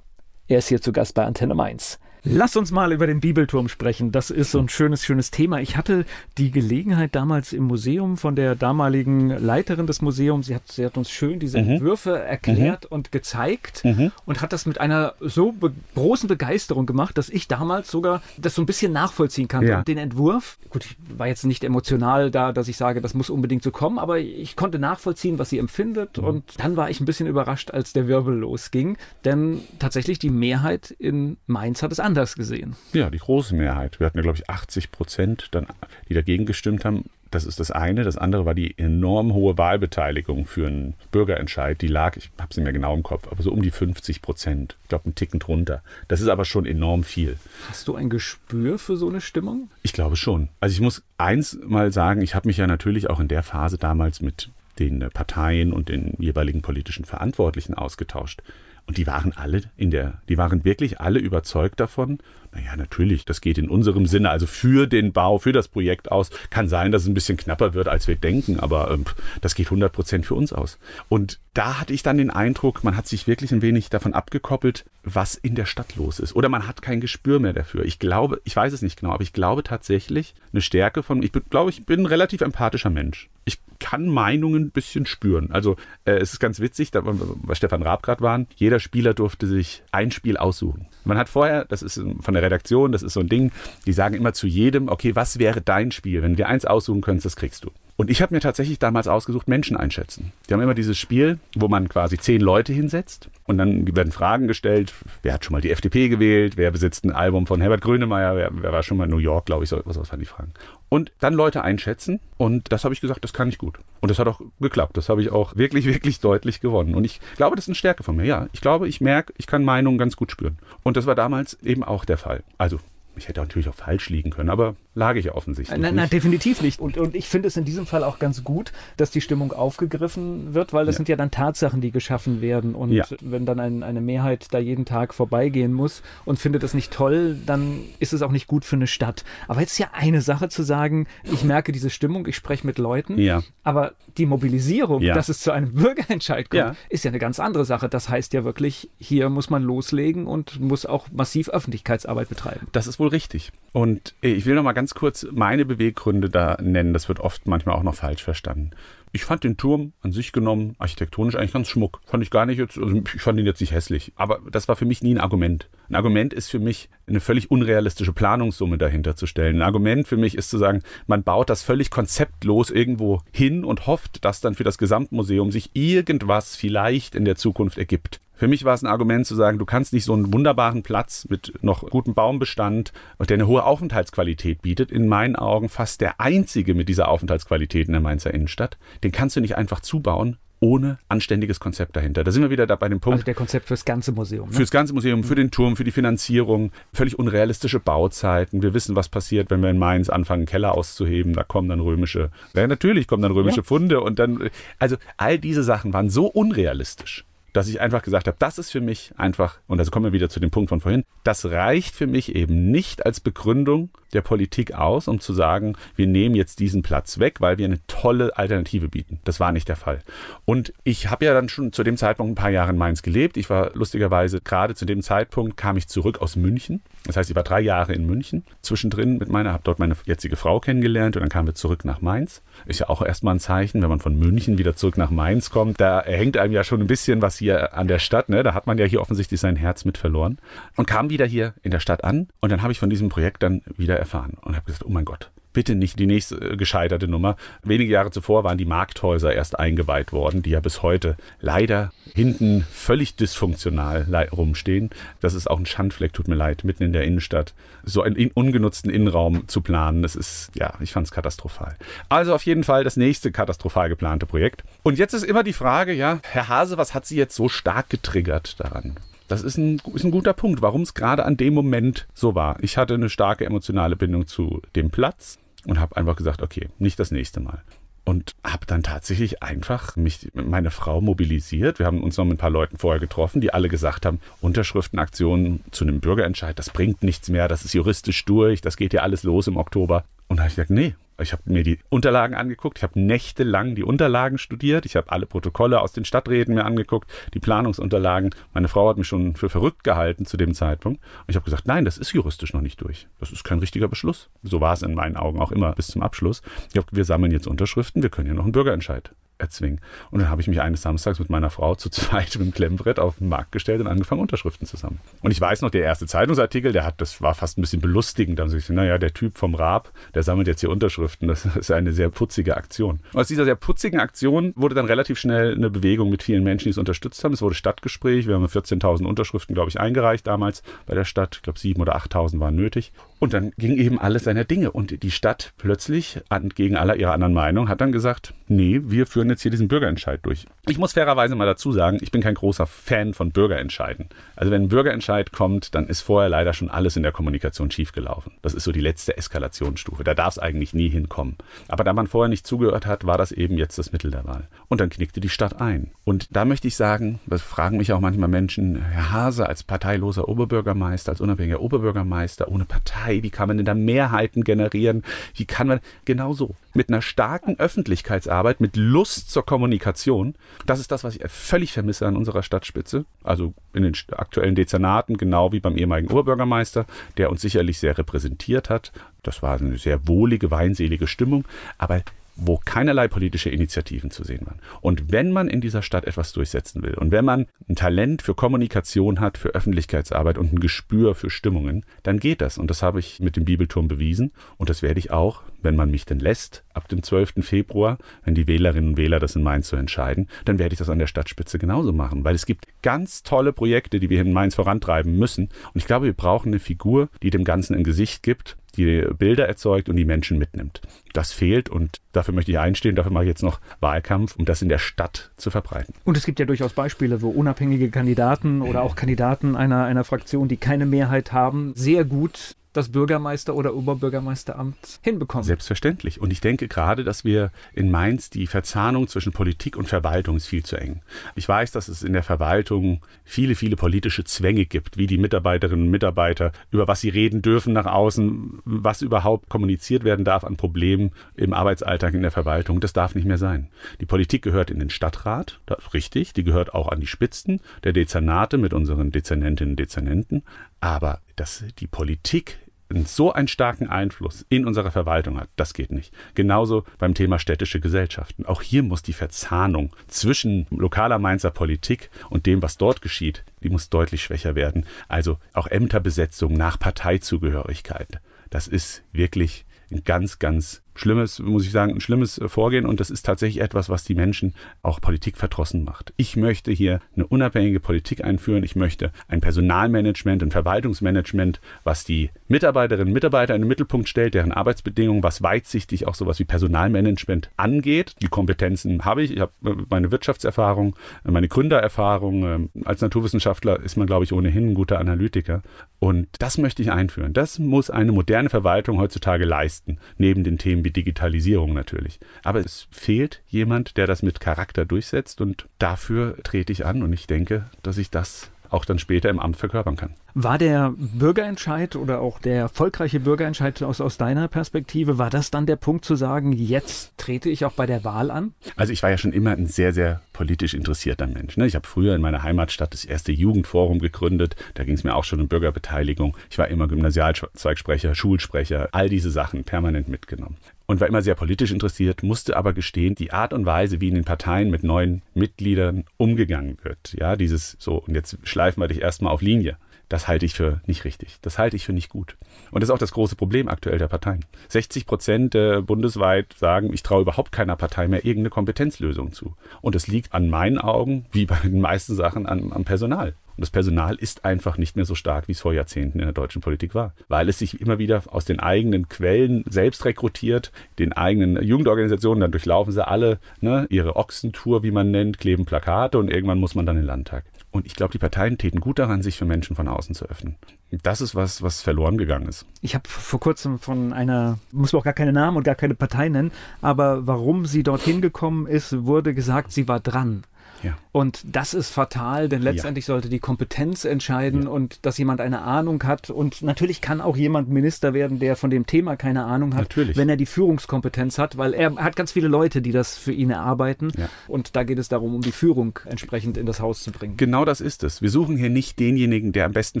Er ist hier zu Gast bei Antenne Mainz. Lass uns mal über den Bibelturm sprechen. Das ist so ein schönes, schönes Thema. Ich hatte die Gelegenheit damals im Museum von der damaligen Leiterin des Museums. Sie hat, sie hat uns schön diese mhm. Entwürfe erklärt mhm. und gezeigt mhm. und hat das mit einer so be großen Begeisterung gemacht, dass ich damals sogar das so ein bisschen nachvollziehen kann. Ja. Und den Entwurf, gut, ich war jetzt nicht emotional da, dass ich sage, das muss unbedingt so kommen, aber ich konnte nachvollziehen, was sie empfindet. Mhm. Und dann war ich ein bisschen überrascht, als der Wirbel losging. Denn tatsächlich die Mehrheit in Mainz hat es anders anders gesehen. Ja, die große Mehrheit. Wir hatten ja, glaube ich, 80 Prozent, dann, die dagegen gestimmt haben. Das ist das eine. Das andere war die enorm hohe Wahlbeteiligung für einen Bürgerentscheid. Die lag, ich habe es nicht mehr genau im Kopf, aber so um die 50 Prozent. Ich glaube, einen Ticken drunter. Das ist aber schon enorm viel. Hast du ein Gespür für so eine Stimmung? Ich glaube schon. Also ich muss eins mal sagen, ich habe mich ja natürlich auch in der Phase damals mit den Parteien und den jeweiligen politischen Verantwortlichen ausgetauscht. Und die waren alle in der, die waren wirklich alle überzeugt davon, naja, natürlich, das geht in unserem Sinne, also für den Bau, für das Projekt aus. Kann sein, dass es ein bisschen knapper wird, als wir denken, aber ähm, das geht 100 Prozent für uns aus. Und da hatte ich dann den Eindruck, man hat sich wirklich ein wenig davon abgekoppelt, was in der Stadt los ist. Oder man hat kein Gespür mehr dafür. Ich glaube, ich weiß es nicht genau, aber ich glaube tatsächlich, eine Stärke von, ich glaube, ich bin ein relativ empathischer Mensch. Ich kann Meinungen ein bisschen spüren. Also äh, es ist ganz witzig, da bei Stefan Raab gerade waren, jeder Spieler durfte sich ein Spiel aussuchen. Man hat vorher, das ist von der Redaktion, das ist so ein Ding, die sagen immer zu jedem, okay, was wäre dein Spiel? Wenn du dir eins aussuchen könntest, das kriegst du. Und ich habe mir tatsächlich damals ausgesucht, Menschen einschätzen. Die haben immer dieses Spiel, wo man quasi zehn Leute hinsetzt und dann werden Fragen gestellt. Wer hat schon mal die FDP gewählt? Wer besitzt ein Album von Herbert Grönemeyer? Wer, wer war schon mal in New York, glaube ich? So, was waren die Fragen? Und dann Leute einschätzen. Und das habe ich gesagt, das kann ich gut. Und das hat auch geklappt. Das habe ich auch wirklich, wirklich deutlich gewonnen. Und ich glaube, das ist eine Stärke von mir. Ja, ich glaube, ich merke, ich kann Meinungen ganz gut spüren. Und das war damals eben auch der Fall. Also ich hätte natürlich auch falsch liegen können, aber lag ich ja offensichtlich. Nein, nein, definitiv nicht. Und, und ich finde es in diesem Fall auch ganz gut, dass die Stimmung aufgegriffen wird, weil das ja. sind ja dann Tatsachen, die geschaffen werden. Und ja. wenn dann ein, eine Mehrheit da jeden Tag vorbeigehen muss und findet das nicht toll, dann ist es auch nicht gut für eine Stadt. Aber jetzt ist ja eine Sache zu sagen, ich merke diese Stimmung, ich spreche mit Leuten, ja. aber die Mobilisierung, dass es zu einem Bürgerentscheid kommt, ist ja eine ganz andere Sache. Das heißt ja wirklich, hier muss man loslegen und muss auch massiv Öffentlichkeitsarbeit betreiben. Das ist wohl richtig. Und ich will noch mal ganz kurz meine Beweggründe da nennen. Das wird oft manchmal auch noch falsch verstanden. Ich fand den Turm an sich genommen architektonisch eigentlich ganz schmuck. Fand ich gar nicht jetzt, also ich fand ihn jetzt nicht hässlich. Aber das war für mich nie ein Argument. Ein Argument ist für mich, eine völlig unrealistische Planungssumme dahinter zu stellen. Ein Argument für mich ist zu sagen, man baut das völlig konzeptlos irgendwo hin und hofft, dass dann für das Gesamtmuseum sich irgendwas vielleicht in der Zukunft ergibt. Für mich war es ein Argument zu sagen, du kannst nicht so einen wunderbaren Platz mit noch gutem Baumbestand, der eine hohe Aufenthaltsqualität bietet, in meinen Augen fast der einzige mit dieser Aufenthaltsqualität in der Mainzer Innenstadt, den kannst du nicht einfach zubauen, ohne anständiges Konzept dahinter. Da sind wir wieder da bei dem Punkt. Also der Konzept fürs ganze Museum. Ne? Fürs ganze Museum, für den Turm, für die Finanzierung, völlig unrealistische Bauzeiten. Wir wissen, was passiert, wenn wir in Mainz anfangen, Keller auszuheben. Da kommen dann römische, ja, natürlich kommen dann römische ja. Funde und dann, also all diese Sachen waren so unrealistisch dass ich einfach gesagt habe, das ist für mich einfach, und also kommen wir wieder zu dem Punkt von vorhin, das reicht für mich eben nicht als Begründung der Politik aus, um zu sagen, wir nehmen jetzt diesen Platz weg, weil wir eine tolle Alternative bieten. Das war nicht der Fall. Und ich habe ja dann schon zu dem Zeitpunkt ein paar Jahre in Mainz gelebt. Ich war lustigerweise gerade zu dem Zeitpunkt kam ich zurück aus München. Das heißt, ich war drei Jahre in München zwischendrin mit meiner, habe dort meine jetzige Frau kennengelernt und dann kamen wir zurück nach Mainz. Ist ja auch erstmal ein Zeichen, wenn man von München wieder zurück nach Mainz kommt. Da hängt einem ja schon ein bisschen was hier an der Stadt. Ne? Da hat man ja hier offensichtlich sein Herz mit verloren. Und kam wieder hier in der Stadt an und dann habe ich von diesem Projekt dann wieder erfahren und habe gesagt, oh mein Gott, bitte nicht die nächste äh, gescheiterte Nummer. Wenige Jahre zuvor waren die Markthäuser erst eingeweiht worden, die ja bis heute leider hinten völlig dysfunktional rumstehen. Das ist auch ein Schandfleck, tut mir leid, mitten in der Innenstadt. So einen ungenutzten Innenraum zu planen, das ist, ja, ich fand es katastrophal. Also auf jeden Fall das nächste katastrophal geplante Projekt. Und jetzt ist immer die Frage, ja, Herr Hase, was hat Sie jetzt so stark getriggert daran? Das ist ein, ist ein guter Punkt, warum es gerade an dem Moment so war. Ich hatte eine starke emotionale Bindung zu dem Platz und habe einfach gesagt, okay, nicht das nächste Mal. Und habe dann tatsächlich einfach mich, meine Frau mobilisiert. Wir haben uns noch mit ein paar Leuten vorher getroffen, die alle gesagt haben, Unterschriftenaktionen zu einem Bürgerentscheid, das bringt nichts mehr, das ist juristisch durch, das geht ja alles los im Oktober. Und da habe ich gesagt, nee, ich habe mir die Unterlagen angeguckt, ich habe nächtelang die Unterlagen studiert, ich habe alle Protokolle aus den Stadträten mir angeguckt, die Planungsunterlagen. Meine Frau hat mich schon für verrückt gehalten zu dem Zeitpunkt. Und ich habe gesagt, nein, das ist juristisch noch nicht durch. Das ist kein richtiger Beschluss. So war es in meinen Augen auch immer bis zum Abschluss. Ich habe, wir sammeln jetzt Unterschriften, wir können ja noch einen Bürgerentscheid erzwingen. Und dann habe ich mich eines Samstags mit meiner Frau zu zweit mit dem Klemmbrett auf den Markt gestellt und angefangen, Unterschriften zu sammeln. Und ich weiß noch, der erste Zeitungsartikel, der hat, das war fast ein bisschen belustigend. Da haben sie gesagt, naja, der Typ vom Raab, der sammelt jetzt hier Unterschriften. Das ist eine sehr putzige Aktion. Und aus dieser sehr putzigen Aktion wurde dann relativ schnell eine Bewegung mit vielen Menschen, die es unterstützt haben. Es wurde Stadtgespräch. Wir haben 14.000 Unterschriften, glaube ich, eingereicht damals bei der Stadt. Ich glaube, 7.000 oder 8.000 waren nötig. Und dann ging eben alles seiner Dinge. Und die Stadt plötzlich, entgegen aller ihrer anderen Meinung, hat dann gesagt, nee, wir führen jetzt hier diesen Bürgerentscheid durch. Ich muss fairerweise mal dazu sagen, ich bin kein großer Fan von Bürgerentscheiden. Also wenn ein Bürgerentscheid kommt, dann ist vorher leider schon alles in der Kommunikation schiefgelaufen. Das ist so die letzte Eskalationsstufe. Da darf es eigentlich nie hinkommen. Aber da man vorher nicht zugehört hat, war das eben jetzt das Mittel der Wahl. Und dann knickte die Stadt ein. Und da möchte ich sagen, das fragen mich auch manchmal Menschen, Herr Hase als parteiloser Oberbürgermeister, als unabhängiger Oberbürgermeister ohne Partei, wie kann man denn da Mehrheiten generieren, wie kann man, genau so, mit einer starken Öffentlichkeitsarbeit, mit Lust zur Kommunikation, das ist das, was ich völlig vermisse an unserer Stadtspitze, also in den aktuellen Dezernaten, genau wie beim ehemaligen Oberbürgermeister, der uns sicherlich sehr repräsentiert hat. Das war eine sehr wohlige, weinselige Stimmung, aber wo keinerlei politische Initiativen zu sehen waren. Und wenn man in dieser Stadt etwas durchsetzen will und wenn man ein Talent für Kommunikation hat, für Öffentlichkeitsarbeit und ein Gespür für Stimmungen, dann geht das. Und das habe ich mit dem Bibelturm bewiesen. Und das werde ich auch, wenn man mich denn lässt, ab dem 12. Februar, wenn die Wählerinnen und Wähler das in Mainz so entscheiden, dann werde ich das an der Stadtspitze genauso machen. Weil es gibt ganz tolle Projekte, die wir in Mainz vorantreiben müssen. Und ich glaube, wir brauchen eine Figur, die dem Ganzen ein Gesicht gibt die Bilder erzeugt und die Menschen mitnimmt. Das fehlt und dafür möchte ich einstehen, dafür mache ich jetzt noch Wahlkampf, um das in der Stadt zu verbreiten. Und es gibt ja durchaus Beispiele, wo unabhängige Kandidaten oder auch Kandidaten einer, einer Fraktion, die keine Mehrheit haben, sehr gut das Bürgermeister- oder Oberbürgermeisteramt hinbekommen. Selbstverständlich. Und ich denke gerade, dass wir in Mainz die Verzahnung zwischen Politik und Verwaltung ist viel zu eng. Ich weiß, dass es in der Verwaltung viele, viele politische Zwänge gibt, wie die Mitarbeiterinnen und Mitarbeiter, über was sie reden dürfen nach außen, was überhaupt kommuniziert werden darf an Problemen im Arbeitsalltag in der Verwaltung. Das darf nicht mehr sein. Die Politik gehört in den Stadtrat, das ist richtig, die gehört auch an die Spitzen der Dezernate mit unseren Dezernentinnen und Dezernenten. Aber dass die Politik so einen starken Einfluss in unserer Verwaltung hat, das geht nicht. Genauso beim Thema städtische Gesellschaften. Auch hier muss die Verzahnung zwischen lokaler Mainzer Politik und dem, was dort geschieht, die muss deutlich schwächer werden. Also auch Ämterbesetzung nach Parteizugehörigkeit. Das ist wirklich ein ganz, ganz schlimmes, muss ich sagen, ein schlimmes äh, Vorgehen und das ist tatsächlich etwas, was die Menschen auch Politik verdrossen macht. Ich möchte hier eine unabhängige Politik einführen. Ich möchte ein Personalmanagement, ein Verwaltungsmanagement, was die Mitarbeiterinnen und Mitarbeiter in den Mittelpunkt stellt, deren Arbeitsbedingungen, was weitsichtig auch sowas wie Personalmanagement angeht. Die Kompetenzen habe ich. Ich habe äh, meine Wirtschaftserfahrung, äh, meine Gründererfahrung. Ähm, als Naturwissenschaftler ist man, glaube ich, ohnehin ein guter Analytiker. Und das möchte ich einführen. Das muss eine moderne Verwaltung heutzutage leisten, neben den Themen Digitalisierung natürlich. Aber es fehlt jemand, der das mit Charakter durchsetzt und dafür trete ich an und ich denke, dass ich das auch dann später im Amt verkörpern kann. War der Bürgerentscheid oder auch der erfolgreiche Bürgerentscheid aus, aus deiner Perspektive, war das dann der Punkt zu sagen, jetzt trete ich auch bei der Wahl an? Also ich war ja schon immer ein sehr, sehr politisch interessierter Mensch. Ne? Ich habe früher in meiner Heimatstadt das erste Jugendforum gegründet. Da ging es mir auch schon um Bürgerbeteiligung. Ich war immer Gymnasialzweigsprecher, Schulsprecher, all diese Sachen permanent mitgenommen und war immer sehr politisch interessiert, musste aber gestehen, die Art und Weise, wie in den Parteien mit neuen Mitgliedern umgegangen wird, ja, dieses so, und jetzt schleifen wir dich erstmal auf Linie Das halte ich für nicht richtig. Das halte ich für nicht gut. Und das ist auch das große Problem aktuell der Parteien. 60 Prozent äh, bundesweit sagen, ich traue überhaupt keiner Partei mehr irgendeine Kompetenzlösung zu. Und das liegt an meinen Augen, wie bei den meisten Sachen, am Personal. Und das Personal ist einfach nicht mehr so stark, wie es vor Jahrzehnten in der deutschen Politik war, weil es sich immer wieder aus den eigenen Quellen selbst rekrutiert, den eigenen Jugendorganisationen, dann durchlaufen sie alle ne, ihre Ochsentour, wie man nennt, kleben Plakate und irgendwann muss man dann in den Landtag. Und ich glaube, die Parteien täten gut daran, sich für Menschen von außen zu öffnen. Das ist was, was verloren gegangen ist. Ich habe vor kurzem von einer, muss man auch gar keine Namen und gar keine Partei nennen, aber warum sie dorthin gekommen ist, wurde gesagt, sie war dran. Ja. Und das ist fatal, denn letztendlich ja. sollte die Kompetenz entscheiden ja. und dass jemand eine Ahnung hat. Und natürlich kann auch jemand Minister werden, der von dem Thema keine Ahnung hat, natürlich. wenn er die Führungskompetenz hat, weil er hat ganz viele Leute, die das für ihn erarbeiten. Und da geht es darum, um die Führung entsprechend in das Haus zu bringen. Genau das ist es. Wir suchen hier nicht denjenigen, der am besten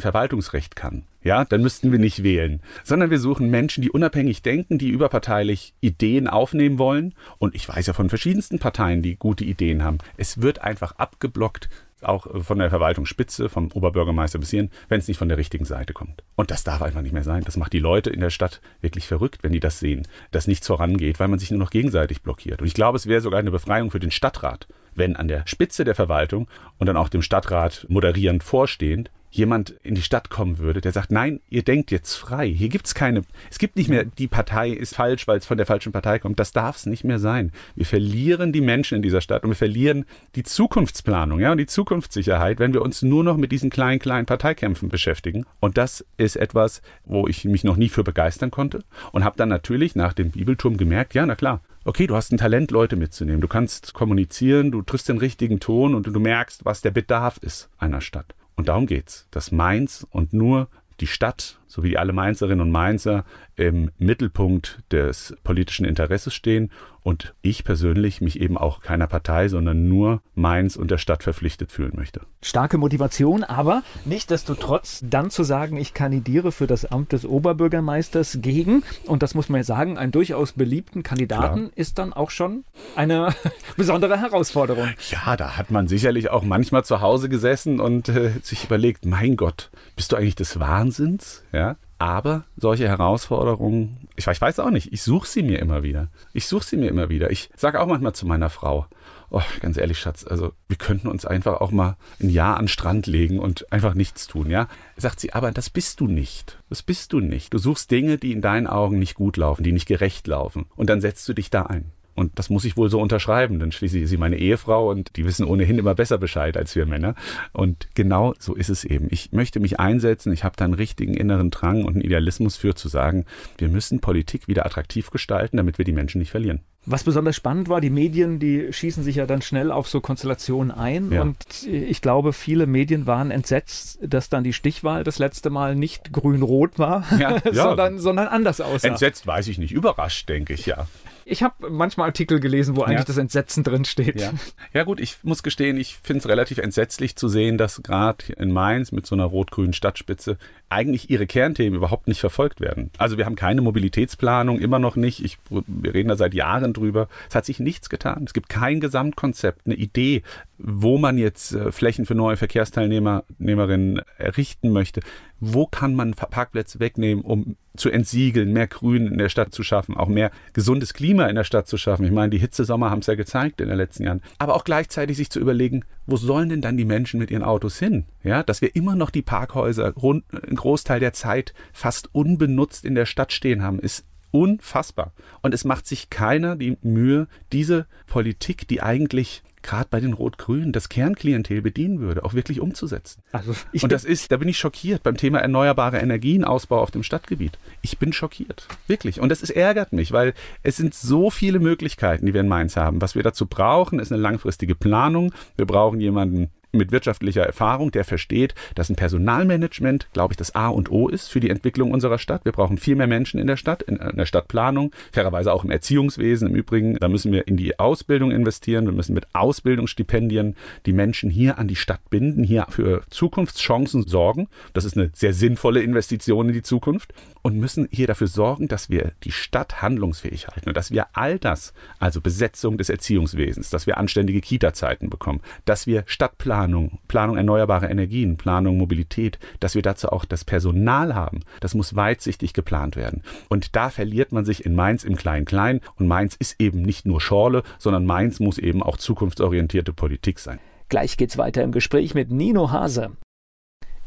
Verwaltungsrecht kann. Ja, dann müssten wir nicht wählen, sondern wir suchen Menschen, die unabhängig denken, die überparteilich Ideen aufnehmen wollen. Und ich weiß ja von verschiedensten Parteien, die gute Ideen haben. Es wird einfach abgeblockt, auch von der Verwaltungsspitze, vom Oberbürgermeister bis hierhin, wenn es nicht von der richtigen Seite kommt. Und das darf einfach nicht mehr sein. Das macht die Leute in der Stadt wirklich verrückt, wenn die das sehen, dass nichts vorangeht, weil man sich nur noch gegenseitig blockiert. Und ich glaube, es wäre sogar eine Befreiung für den Stadtrat, wenn an der Spitze der Verwaltung und dann auch dem Stadtrat moderierend vorstehend jemand in die Stadt kommen würde, der sagt, nein, ihr denkt jetzt frei. Hier gibt es keine, es gibt nicht mehr, die Partei ist falsch, weil es von der falschen Partei kommt. Das darf es nicht mehr sein. Wir verlieren die Menschen in dieser Stadt und wir verlieren die Zukunftsplanung ja, und die Zukunftssicherheit, wenn wir uns nur noch mit diesen kleinen, kleinen Parteikämpfen beschäftigen. Und das ist etwas, wo ich mich noch nie für begeistern konnte und habe dann natürlich nach dem Bibelturm gemerkt, ja, na klar, okay, du hast ein Talent, Leute mitzunehmen. Du kannst kommunizieren, du triffst den richtigen Ton und du merkst, was der Bedarf ist einer Stadt. Und darum geht's, dass Mainz und nur die Stadt sowie alle Mainzerinnen und Mainzer im Mittelpunkt des politischen Interesses stehen und ich persönlich mich eben auch keiner Partei, sondern nur Mainz und der Stadt verpflichtet fühlen möchte. Starke Motivation, aber nichtsdestotrotz dann zu sagen, ich kandidiere für das Amt des Oberbürgermeisters gegen, und das muss man ja sagen, einen durchaus beliebten Kandidaten Klar. ist dann auch schon eine besondere Herausforderung. Ja, da hat man sicherlich auch manchmal zu Hause gesessen und äh, sich überlegt, mein Gott, bist du eigentlich des Wahnsinns? Ja, aber solche Herausforderungen, ich, ich weiß auch nicht, ich suche sie mir immer wieder. Ich suche sie mir immer wieder. Ich sage auch manchmal zu meiner Frau, oh, ganz ehrlich, Schatz, also wir könnten uns einfach auch mal ein Jahr an den Strand legen und einfach nichts tun, ja? Sagt sie, aber das bist du nicht. Das bist du nicht. Du suchst Dinge, die in deinen Augen nicht gut laufen, die nicht gerecht laufen. Und dann setzt du dich da ein. Und das muss ich wohl so unterschreiben, denn schließlich ist sie meine Ehefrau und die wissen ohnehin immer besser Bescheid als wir Männer. Und genau so ist es eben. Ich möchte mich einsetzen, ich habe da einen richtigen inneren Drang und einen Idealismus für zu sagen, wir müssen Politik wieder attraktiv gestalten, damit wir die Menschen nicht verlieren. Was besonders spannend war, die Medien, die schießen sich ja dann schnell auf so Konstellationen ein. Ja. Und ich glaube, viele Medien waren entsetzt, dass dann die Stichwahl das letzte Mal nicht grün-rot war, ja, ja. sondern, sondern anders aussah. Entsetzt weiß ich nicht, überrascht, denke ich, ja. Ich habe manchmal Artikel gelesen, wo eigentlich das Entsetzen drin steht. Ja. ja gut, ich muss gestehen, ich finde es relativ entsetzlich zu sehen, dass gerade in Mainz mit so einer rot-grünen Stadtspitze eigentlich ihre Kernthemen überhaupt nicht verfolgt werden. Also wir haben keine Mobilitätsplanung, immer noch nicht. Ich, wir reden da seit Jahren drüber. Es hat sich nichts getan. Es gibt kein Gesamtkonzept, eine Idee, wo man jetzt äh, Flächen für neue Verkehrsteilnehmerinnen errichten möchte. Wo kann man Parkplätze wegnehmen, um zu entsiegeln, mehr Grün in der Stadt zu schaffen, auch mehr gesundes Klima in der Stadt zu schaffen. Ich meine, die Hitzesommer haben es ja gezeigt in den letzten Jahren. Aber auch gleichzeitig sich zu überlegen, wo sollen denn dann die Menschen mit ihren Autos hin? Ja, dass wir immer noch die Parkhäuser rund, einen Großteil der Zeit fast unbenutzt in der Stadt stehen haben, ist unfassbar. Und es macht sich keiner die Mühe, diese Politik, die eigentlich gerade bei den Rot-Grünen das Kernklientel bedienen würde, auch wirklich umzusetzen. Also und das ist, da bin ich schockiert beim Thema erneuerbare Energienausbau auf dem Stadtgebiet. Ich bin schockiert, wirklich. Und das ist, ärgert mich, weil es sind so viele Möglichkeiten, die wir in Mainz haben. Was wir dazu brauchen, ist eine langfristige Planung. Wir brauchen jemanden, mit wirtschaftlicher Erfahrung, der versteht, dass ein Personalmanagement, glaube ich, das A und O ist für die Entwicklung unserer Stadt. Wir brauchen viel mehr Menschen in der Stadt, in, in der Stadtplanung, fairerweise auch im Erziehungswesen. Im Übrigen, da müssen wir in die Ausbildung investieren. Wir müssen mit Ausbildungsstipendien die Menschen hier an die Stadt binden, hier für Zukunftschancen sorgen. Das ist eine sehr sinnvolle Investition in die Zukunft und müssen hier dafür sorgen, dass wir die Stadt handlungsfähig halten und dass wir all das, also Besetzung des Erziehungswesens, dass wir anständige Kita-Zeiten bekommen, dass wir Stadtplanung Stadtplanung, Planung erneuerbarer Energien, Planung Mobilität, dass wir dazu auch das Personal haben. Das muss weitsichtig geplant werden. Und da verliert man sich in Mainz im Klein-Klein. Und Mainz ist eben nicht nur Schorle, sondern Mainz muss eben auch zukunftsorientierte Politik sein. Gleich geht's weiter im Gespräch mit Nino Hase.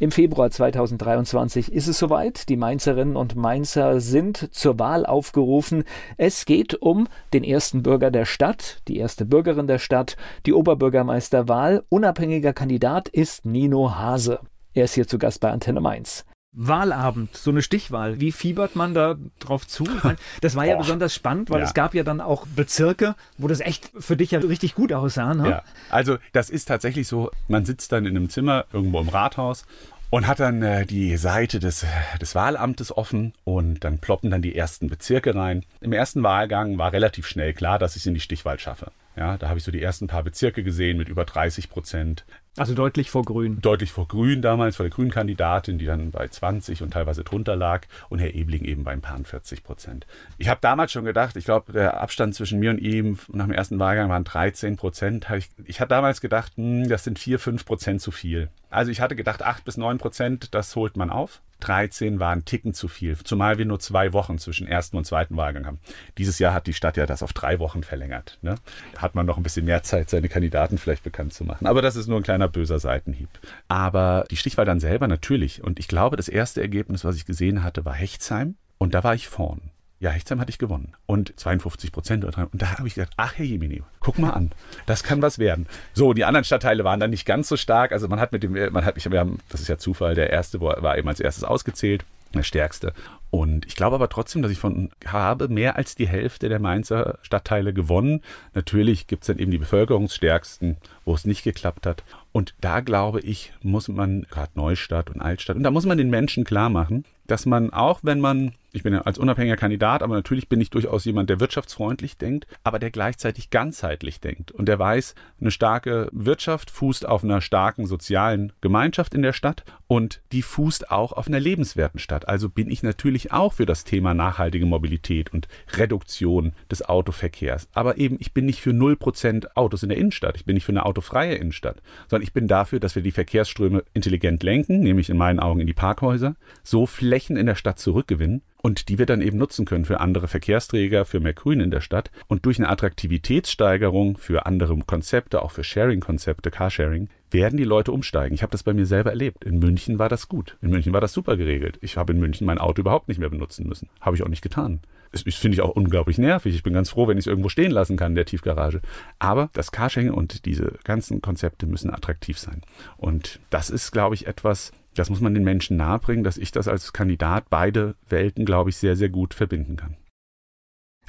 Im Februar 2023 ist es soweit. Die Mainzerinnen und Mainzer sind zur Wahl aufgerufen. Es geht um den ersten Bürger der Stadt, die erste Bürgerin der Stadt, die Oberbürgermeisterwahl. Unabhängiger Kandidat ist Nino Hase. Er ist hier zu Gast bei Antenne Mainz. Wahlabend, so eine Stichwahl. Wie fiebert man da drauf zu? Meine, das war ja Boah. besonders spannend, weil ja. es gab ja dann auch Bezirke, wo das echt für dich ja richtig gut aussah. Ne? Ja, also das ist tatsächlich so, man sitzt dann in einem Zimmer irgendwo im Rathaus und hat dann äh, die Seite des, des Wahlamtes offen und dann ploppen dann die ersten Bezirke rein. Im ersten Wahlgang war relativ schnell klar, dass ich es in die Stichwahl schaffe. Ja, da habe ich so die ersten paar Bezirke gesehen mit über 30 Prozent. Also deutlich vor Grün. Deutlich vor Grün damals, vor der Grünkandidatin, die dann bei 20 und teilweise drunter lag und Herr Ebling eben bei ein paar 40 Prozent. Ich habe damals schon gedacht, ich glaube, der Abstand zwischen mir und ihm nach dem ersten Wahlgang waren 13 Prozent. Ich, ich hatte damals gedacht, hm, das sind 4, 5 Prozent zu viel. Also ich hatte gedacht, 8 bis 9 Prozent, das holt man auf. 13 waren Ticken zu viel, zumal wir nur zwei Wochen zwischen ersten und zweiten Wahlgang haben. Dieses Jahr hat die Stadt ja das auf drei Wochen verlängert. Ne? Hat man noch ein bisschen mehr Zeit, seine Kandidaten vielleicht bekannt zu machen. Aber das ist nur ein kleiner böser Seitenhieb. Aber die Stichwahl dann selber natürlich. Und ich glaube, das erste Ergebnis, was ich gesehen hatte, war Hechtsheim. Und da war ich vorn. Ja, Hechtsheim hatte ich gewonnen. Und 52 Prozent Und da habe ich gedacht, ach Herr Jemini, guck mal an. Das kann was werden. So, die anderen Stadtteile waren dann nicht ganz so stark. Also man hat mit dem, man hat, ich, wir haben, das ist ja Zufall, der erste war eben als erstes ausgezählt der stärkste. Und ich glaube aber trotzdem, dass ich von habe mehr als die Hälfte der Mainzer Stadtteile gewonnen. Natürlich gibt es dann eben die bevölkerungsstärksten, wo es nicht geklappt hat. Und da glaube ich, muss man, gerade Neustadt und Altstadt, und da muss man den Menschen klar machen, dass man auch, wenn man ich bin ja als unabhängiger Kandidat, aber natürlich bin ich durchaus jemand, der wirtschaftsfreundlich denkt, aber der gleichzeitig ganzheitlich denkt und der weiß, eine starke Wirtschaft fußt auf einer starken sozialen Gemeinschaft in der Stadt und die fußt auch auf einer lebenswerten Stadt. Also bin ich natürlich auch für das Thema nachhaltige Mobilität und Reduktion des Autoverkehrs. Aber eben, ich bin nicht für 0% Autos in der Innenstadt. Ich bin nicht für eine autofreie Innenstadt, sondern ich bin dafür, dass wir die Verkehrsströme intelligent lenken, nämlich in meinen Augen in die Parkhäuser, so Flächen in der Stadt zurückgewinnen, und die wir dann eben nutzen können für andere Verkehrsträger, für mehr Grün in der Stadt und durch eine Attraktivitätssteigerung für andere Konzepte, auch für Sharing-Konzepte, Carsharing, werden die Leute umsteigen. Ich habe das bei mir selber erlebt. In München war das gut. In München war das super geregelt. Ich habe in München mein Auto überhaupt nicht mehr benutzen müssen. Habe ich auch nicht getan. Das finde ich auch unglaublich nervig. Ich bin ganz froh, wenn ich es irgendwo stehen lassen kann in der Tiefgarage. Aber das Carsharing und diese ganzen Konzepte müssen attraktiv sein. Und das ist, glaube ich, etwas, das muss man den Menschen nahebringen, dass ich das als Kandidat beide Welten, glaube ich, sehr, sehr gut verbinden kann.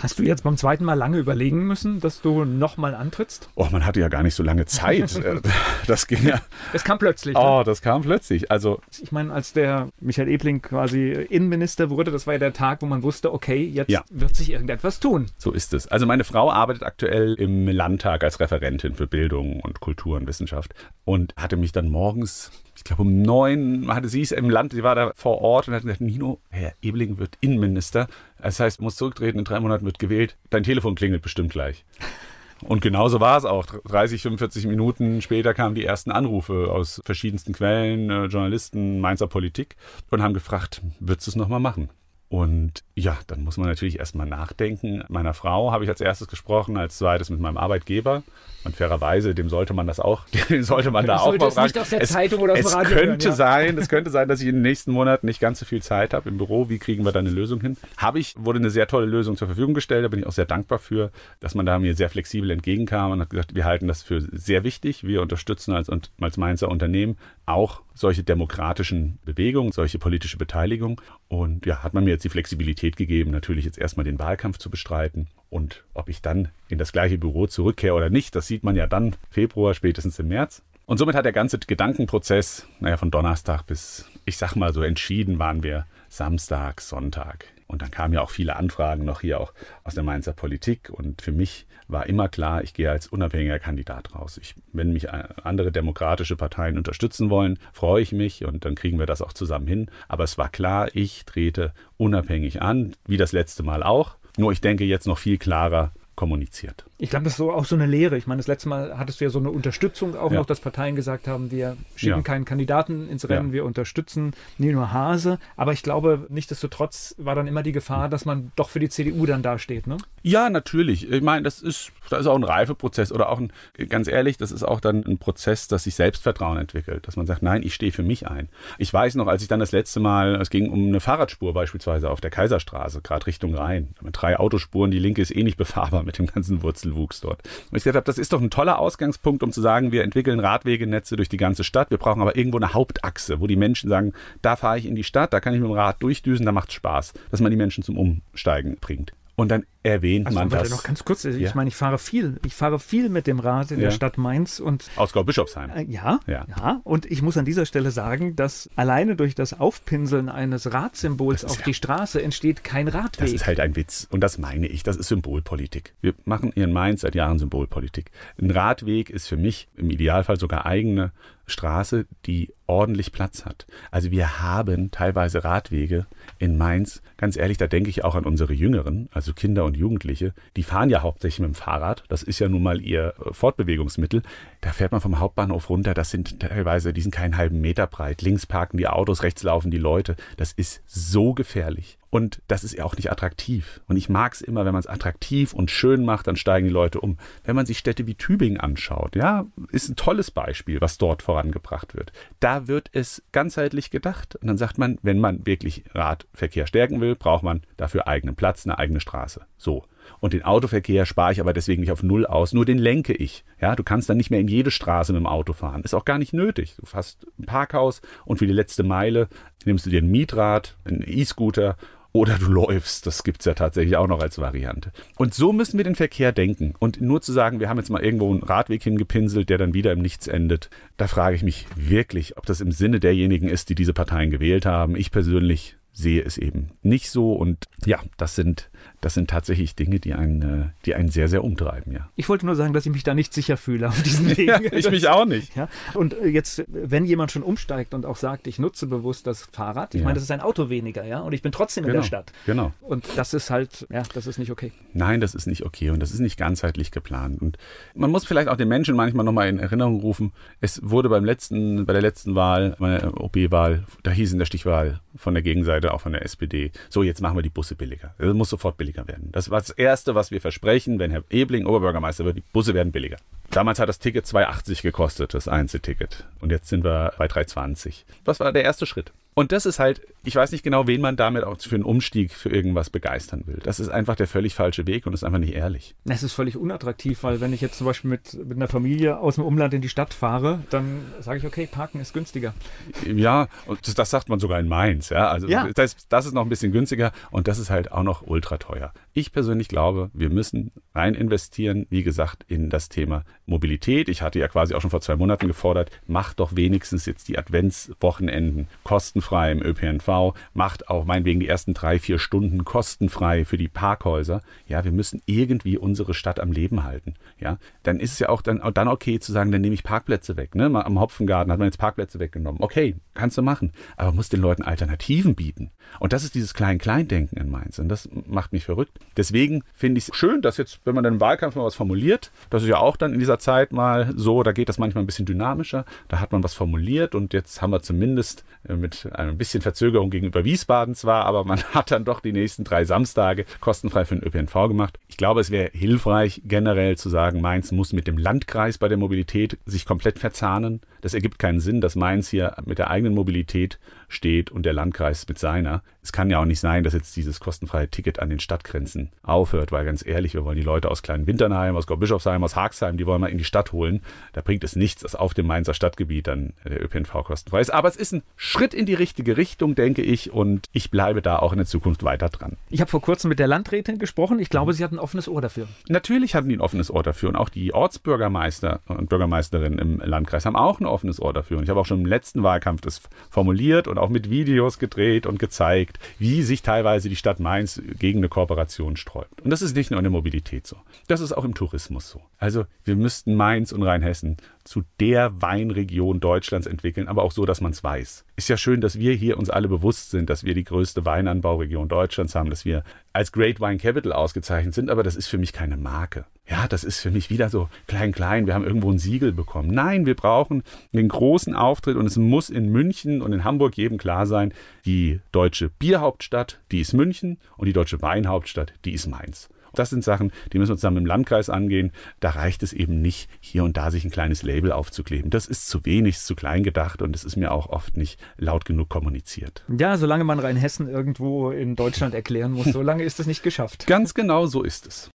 Hast du jetzt beim zweiten Mal lange überlegen müssen, dass du nochmal antrittst? Oh, man hatte ja gar nicht so lange Zeit. das ging ja. Das kam plötzlich. Ne? Oh, das kam plötzlich. Also. Ich meine, als der Michael Ebling quasi Innenminister wurde, das war ja der Tag, wo man wusste, okay, jetzt ja. wird sich irgendetwas tun. So ist es. Also meine Frau arbeitet aktuell im Landtag als Referentin für Bildung und Kultur und Wissenschaft und hatte mich dann morgens ich glaube um neun hatte sie es im Land, sie war da vor Ort und hat gesagt, Nino, Herr Ebling wird Innenminister. Das heißt, muss zurücktreten, in drei Monaten wird gewählt. Dein Telefon klingelt bestimmt gleich. Und genauso war es auch. 30, 45 Minuten später kamen die ersten Anrufe aus verschiedensten Quellen, äh, Journalisten, Mainzer Politik und haben gefragt, würdest du es nochmal machen? Und ja, dann muss man natürlich erstmal nachdenken. Meiner Frau habe ich als erstes gesprochen, als zweites mit meinem Arbeitgeber. Und fairerweise, dem sollte man das auch, dem sollte man da auch mal fragen. Nicht aus der es, Zeitung oder aus es Radio könnte hören, ja. sein, es könnte sein, dass ich in den nächsten Monaten nicht ganz so viel Zeit habe im Büro. Wie kriegen wir da eine Lösung hin? Habe ich, wurde eine sehr tolle Lösung zur Verfügung gestellt. Da bin ich auch sehr dankbar für, dass man da mir sehr flexibel entgegenkam und hat gesagt, wir halten das für sehr wichtig. Wir unterstützen als, als Mainzer Unternehmen auch solche demokratischen Bewegungen, solche politische Beteiligung. Und ja, hat man mir jetzt die Flexibilität gegeben, natürlich jetzt erstmal den Wahlkampf zu bestreiten. Und ob ich dann in das gleiche Büro zurückkehre oder nicht, das sieht man ja dann Februar, spätestens im März. Und somit hat der ganze Gedankenprozess, naja, von Donnerstag bis, ich sag mal so, entschieden waren wir Samstag, Sonntag. Und dann kamen ja auch viele Anfragen noch hier auch aus der Mainzer Politik. Und für mich war immer klar, ich gehe als unabhängiger Kandidat raus. Ich, wenn mich andere demokratische Parteien unterstützen wollen, freue ich mich und dann kriegen wir das auch zusammen hin. Aber es war klar, ich trete unabhängig an, wie das letzte Mal auch. Nur ich denke jetzt noch viel klarer kommuniziert. Ich glaube, das ist so auch so eine Lehre. Ich meine, das letzte Mal hattest du ja so eine Unterstützung auch Ja. noch, dass Parteien gesagt haben, wir schicken Ja. keinen Kandidaten ins Rennen, Ja. wir unterstützen Nino Hase. Aber ich glaube, nichtsdestotrotz war dann immer die Gefahr, dass man doch für die CDU dann dasteht. Ne? Ja, natürlich. Ich meine, das ist, das ist auch ein Reifeprozess oder auch ein, ganz ehrlich, das ist auch dann ein Prozess, dass sich Selbstvertrauen entwickelt, dass man sagt, nein, ich stehe für mich ein. Ich weiß noch, als ich dann das letzte Mal, es ging um eine Fahrradspur beispielsweise auf der Kaiserstraße, gerade Richtung Rhein, mit drei Autospuren, die linke ist eh nicht befahrbar mit dem ganzen Wurzelwuchs dort. Und ich habe, das ist doch ein toller Ausgangspunkt, um zu sagen, wir entwickeln Radwegenetze durch die ganze Stadt, wir brauchen aber irgendwo eine Hauptachse, wo die Menschen sagen, da fahre ich in die Stadt, da kann ich mit dem Rad durchdüsen, da macht's Spaß, dass man die Menschen zum Umsteigen bringt. Und dann erwähnt Also man warte das noch ganz kurz. Ich Ja. meine, ich fahre viel. Ich fahre viel mit dem Rad in Ja. der Stadt Mainz und aus Gau-Bischofsheim. Äh, Ja, Ja. ja, Und ich muss an dieser Stelle sagen, dass alleine durch das Aufpinseln eines Radsymbols Das auf ja- die Straße entsteht kein Das Radweg. ist halt ein Witz. Und das meine ich. Das ist Symbolpolitik. Wir machen hier in Mainz seit Jahren Symbolpolitik. Ein Radweg ist für mich im Idealfall sogar eigene Straße, die ordentlich Platz hat. Also wir haben teilweise Radwege in Mainz. Ganz ehrlich, da denke ich auch an unsere Jüngeren, also Kinder und Jugendliche. Die fahren ja hauptsächlich mit dem Fahrrad. Das ist ja nun mal ihr äh, Fortbewegungsmittel. Da fährt man vom Hauptbahnhof runter. Das sind teilweise, die sind keinen halben Meter breit. Links parken die Autos, rechts laufen die Leute. Das ist so gefährlich. Und das ist ja auch nicht attraktiv. Und ich mag es immer, wenn man es attraktiv und schön macht, dann steigen die Leute um. Wenn man sich Städte wie Tübingen anschaut, ja, ist ein tolles Beispiel, was dort vorangebracht wird. Da wird es ganzheitlich gedacht. Und dann sagt man, wenn man wirklich Radverkehr stärken will, braucht man dafür eigenen Platz, eine eigene Straße. So. Und den Autoverkehr spare ich aber deswegen nicht auf Null aus, nur den lenke ich. Ja, du kannst dann nicht mehr in jede Straße mit dem Auto fahren. Ist auch gar nicht nötig. Du hast ein Parkhaus und für die letzte Meile nimmst du dir ein Mietrad, einen E-Scooter oder du läufst. Das gibt's ja tatsächlich auch noch als Variante. Und so müssen wir den Verkehr denken. Und nur zu sagen, wir haben jetzt mal irgendwo einen Radweg hingepinselt, der dann wieder im Nichts endet, da frage ich mich wirklich, ob das im Sinne derjenigen ist, die diese Parteien gewählt haben. Ich persönlich sehe es eben nicht so. Und ja, das sind, das sind tatsächlich Dinge, die einen, äh, die einen sehr, sehr umtreiben, ja. Ich wollte nur sagen, dass ich mich da nicht sicher fühle auf diesem Weg. Ja, ich mich auch nicht. Ja, und äh, jetzt, wenn jemand schon umsteigt und auch sagt, ich nutze bewusst das Fahrrad, ich Ja. meine, das ist ein Auto weniger, ja, und ich bin trotzdem in Genau, der Stadt. genau. Und das ist halt, ja, das ist nicht okay. Nein, das ist nicht okay und das ist nicht ganzheitlich geplant. Und man muss vielleicht auch den Menschen manchmal nochmal in Erinnerung rufen. Es wurde beim letzten, bei der letzten Wahl, meiner OB-Wahl, da hieß in der Stichwahl von der Gegenseite, auch von der SPD, so jetzt machen wir die Busse billiger. Das muss sofort billiger werden. Das war das Erste, was wir versprechen, wenn Herr Ebling Oberbürgermeister wird, die Busse werden billiger. Damals hat das Ticket 2,80 gekostet, das Einzelticket. Und jetzt sind wir bei 3,20. Das war der erste Schritt. Und das ist halt, ich weiß nicht genau, wen man damit auch für einen Umstieg für irgendwas begeistern will. Das ist einfach der völlig falsche Weg und ist einfach nicht ehrlich. Es ist völlig unattraktiv, weil wenn ich jetzt zum Beispiel mit, mit einer Familie aus dem Umland in die Stadt fahre, dann sage ich, okay, parken ist günstiger. Ja, und das, das sagt man sogar in Mainz. Ja, also Ja. Das, das ist noch ein bisschen günstiger und das ist halt auch noch ultra teuer. Ich persönlich glaube, wir müssen rein investieren, wie gesagt, in das Thema Mobilität. Ich hatte ja quasi auch schon vor zwei Monaten gefordert, macht doch wenigstens jetzt die Adventswochenenden kostenfrei im ÖPNV, macht auch meinetwegen die ersten drei, vier Stunden kostenfrei für die Parkhäuser. Ja, wir müssen irgendwie unsere Stadt am Leben halten. Ja, dann ist es ja auch dann, dann okay zu sagen, dann nehme ich Parkplätze weg. Ne? Am Hopfengarten hat man jetzt Parkplätze weggenommen. Okay, kannst du machen. Aber muss den Leuten Alternativen bieten. Und das ist dieses Klein-Klein-Denken in Mainz. Und das macht mich verrückt. Deswegen finde ich es schön, dass jetzt, wenn man dann im Wahlkampf mal was formuliert, das ist ja auch dann in dieser Zeit mal so, da geht das manchmal ein bisschen dynamischer. Da hat man was formuliert und jetzt haben wir zumindest äh, mit ein bisschen Verzögerung gegenüber Wiesbaden zwar, aber man hat dann doch die nächsten drei Samstage kostenfrei für den ÖPNV gemacht. Ich glaube, es wäre hilfreich, generell zu sagen, Mainz muss mit dem Landkreis bei der Mobilität sich komplett verzahnen. Das ergibt keinen Sinn, dass Mainz hier mit der eigenen Mobilität steht und der Landkreis mit seiner. Es kann ja auch nicht sein, dass jetzt dieses kostenfreie Ticket an den Stadtgrenzen aufhört, weil ganz ehrlich, wir wollen die Leute aus kleinen Winternheim, aus Gaubischofsheim, aus Haagsheim, die wollen wir in die Stadt holen. Da bringt es nichts, dass auf dem Mainzer Stadtgebiet dann der ÖPNV kostenfrei ist. Aber es ist ein Schritt in die richtige Richtung, denke ich, und ich bleibe da auch in der Zukunft weiter dran. Ich habe vor kurzem mit der Landrätin gesprochen. Ich glaube, sie hat ein offenes Ohr dafür. Natürlich hatten die ein offenes Ohr dafür und auch die Ortsbürgermeister und Bürgermeisterinnen im Landkreis haben auch ein offenes Ohr dafür. Und ich habe auch schon im letzten Wahlkampf das formuliert und auch mit Videos gedreht und gezeigt, wie sich teilweise die Stadt Mainz gegen eine Kooperation sträubt. Und das ist nicht nur in der Mobilität so. Das ist auch im Tourismus so. Also wir müssten Mainz und Rheinhessen zu der Weinregion Deutschlands entwickeln, aber auch so, dass man es weiß. Ist ja schön, dass wir hier uns alle bewusst sind, dass wir die größte Weinanbauregion Deutschlands haben, dass wir als Great Wine Capital ausgezeichnet sind, aber das ist für mich keine Marke. Ja, das ist für mich wieder so klein, klein. Wir haben irgendwo ein Siegel bekommen. Nein, wir brauchen den großen Auftritt und es muss in München und in Hamburg jedem klar sein, die deutsche Bierhauptstadt, die ist München und die deutsche Weinhauptstadt, die ist Mainz. Das sind Sachen, die müssen wir zusammen im Landkreis angehen. Da reicht es eben nicht, hier und da sich ein kleines Label aufzukleben. Das ist zu wenig, ist zu klein gedacht und es ist mir auch oft nicht laut genug kommuniziert. Ja, solange man Rheinhessen irgendwo in Deutschland erklären muss, solange ist es nicht geschafft. Ganz genau so ist es.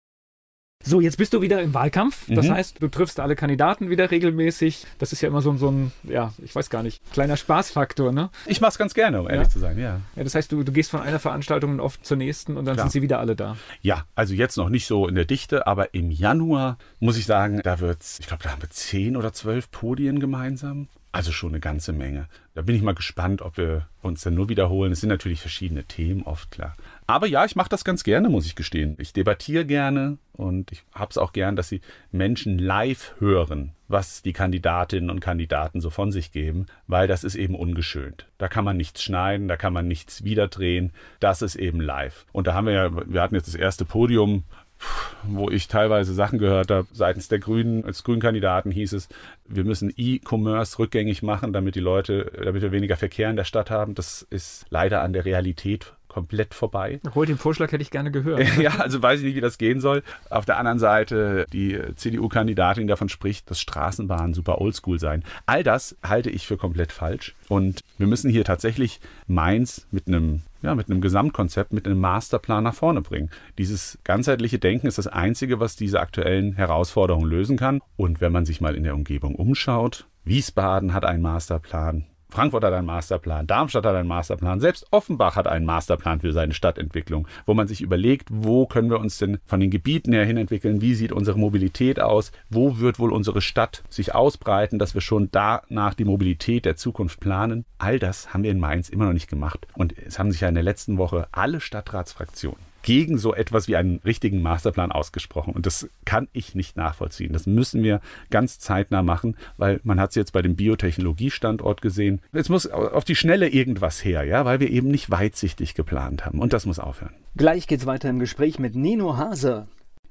So, jetzt bist du wieder im Wahlkampf. Das mhm. heißt, du triffst alle Kandidaten wieder regelmäßig. Das ist ja immer so, so ein, ja, ich weiß gar nicht, kleiner Spaßfaktor, ne? Ich mach's ganz gerne, um ehrlich ja? zu sein, ja. Ja, das heißt, du, du gehst von einer Veranstaltung oft zur nächsten und dann Klar. sind sie wieder alle da. Ja, also jetzt noch nicht so in der Dichte, aber im Januar muss ich sagen, da wird's, ich glaube, da haben wir zehn oder zwölf Podien gemeinsam. Also schon eine ganze Menge. Da bin ich mal gespannt, ob wir uns dann nur wiederholen. Es sind natürlich verschiedene Themen oft, klar. Aber ja, ich mache das ganz gerne, muss ich gestehen. Ich debattiere gerne und ich habe es auch gern, dass die Menschen live hören, was die Kandidatinnen und Kandidaten so von sich geben, weil das ist eben ungeschönt. Da kann man nichts schneiden, da kann man nichts wiederdrehen. Das ist eben live. Und da haben wir ja, wir hatten jetzt das erste Podium wo ich teilweise Sachen gehört habe, seitens der Grünen, als Grünkandidaten hieß es, wir müssen E-Commerce rückgängig machen, damit die Leute, damit wir weniger Verkehr in der Stadt haben. Das ist leider an der Realität komplett vorbei. Obwohl, den Vorschlag hätte ich gerne gehört. ja, also weiß ich nicht, wie das gehen soll. Auf der anderen Seite, die CDU-Kandidatin davon spricht, dass Straßenbahnen super oldschool seien. All das halte ich für komplett falsch. Und wir müssen hier tatsächlich Mainz mit einem ja, mit einem Gesamtkonzept, mit einem Masterplan nach vorne bringen. Dieses ganzheitliche Denken ist das Einzige, was diese aktuellen Herausforderungen lösen kann. Und wenn man sich mal in der Umgebung umschaut, Wiesbaden hat einen Masterplan, Frankfurt hat einen Masterplan, Darmstadt hat einen Masterplan, selbst Offenbach hat einen Masterplan für seine Stadtentwicklung, wo man sich überlegt, wo können wir uns denn von den Gebieten her hin entwickeln, wie sieht unsere Mobilität aus, wo wird wohl unsere Stadt sich ausbreiten, dass wir schon danach die Mobilität der Zukunft planen. All das haben wir in Mainz immer noch nicht gemacht. Und es haben sich ja in der letzten Woche alle Stadtratsfraktionen gegen so etwas wie einen richtigen Masterplan ausgesprochen. Und das kann ich nicht nachvollziehen. Das müssen wir ganz zeitnah machen, weil man hat es jetzt bei dem Biotechnologiestandort gesehen. Jetzt muss auf die Schnelle irgendwas her, ja, weil wir eben nicht weitsichtig geplant haben. Und das muss aufhören. Gleich geht's weiter im Gespräch mit Nino Hase.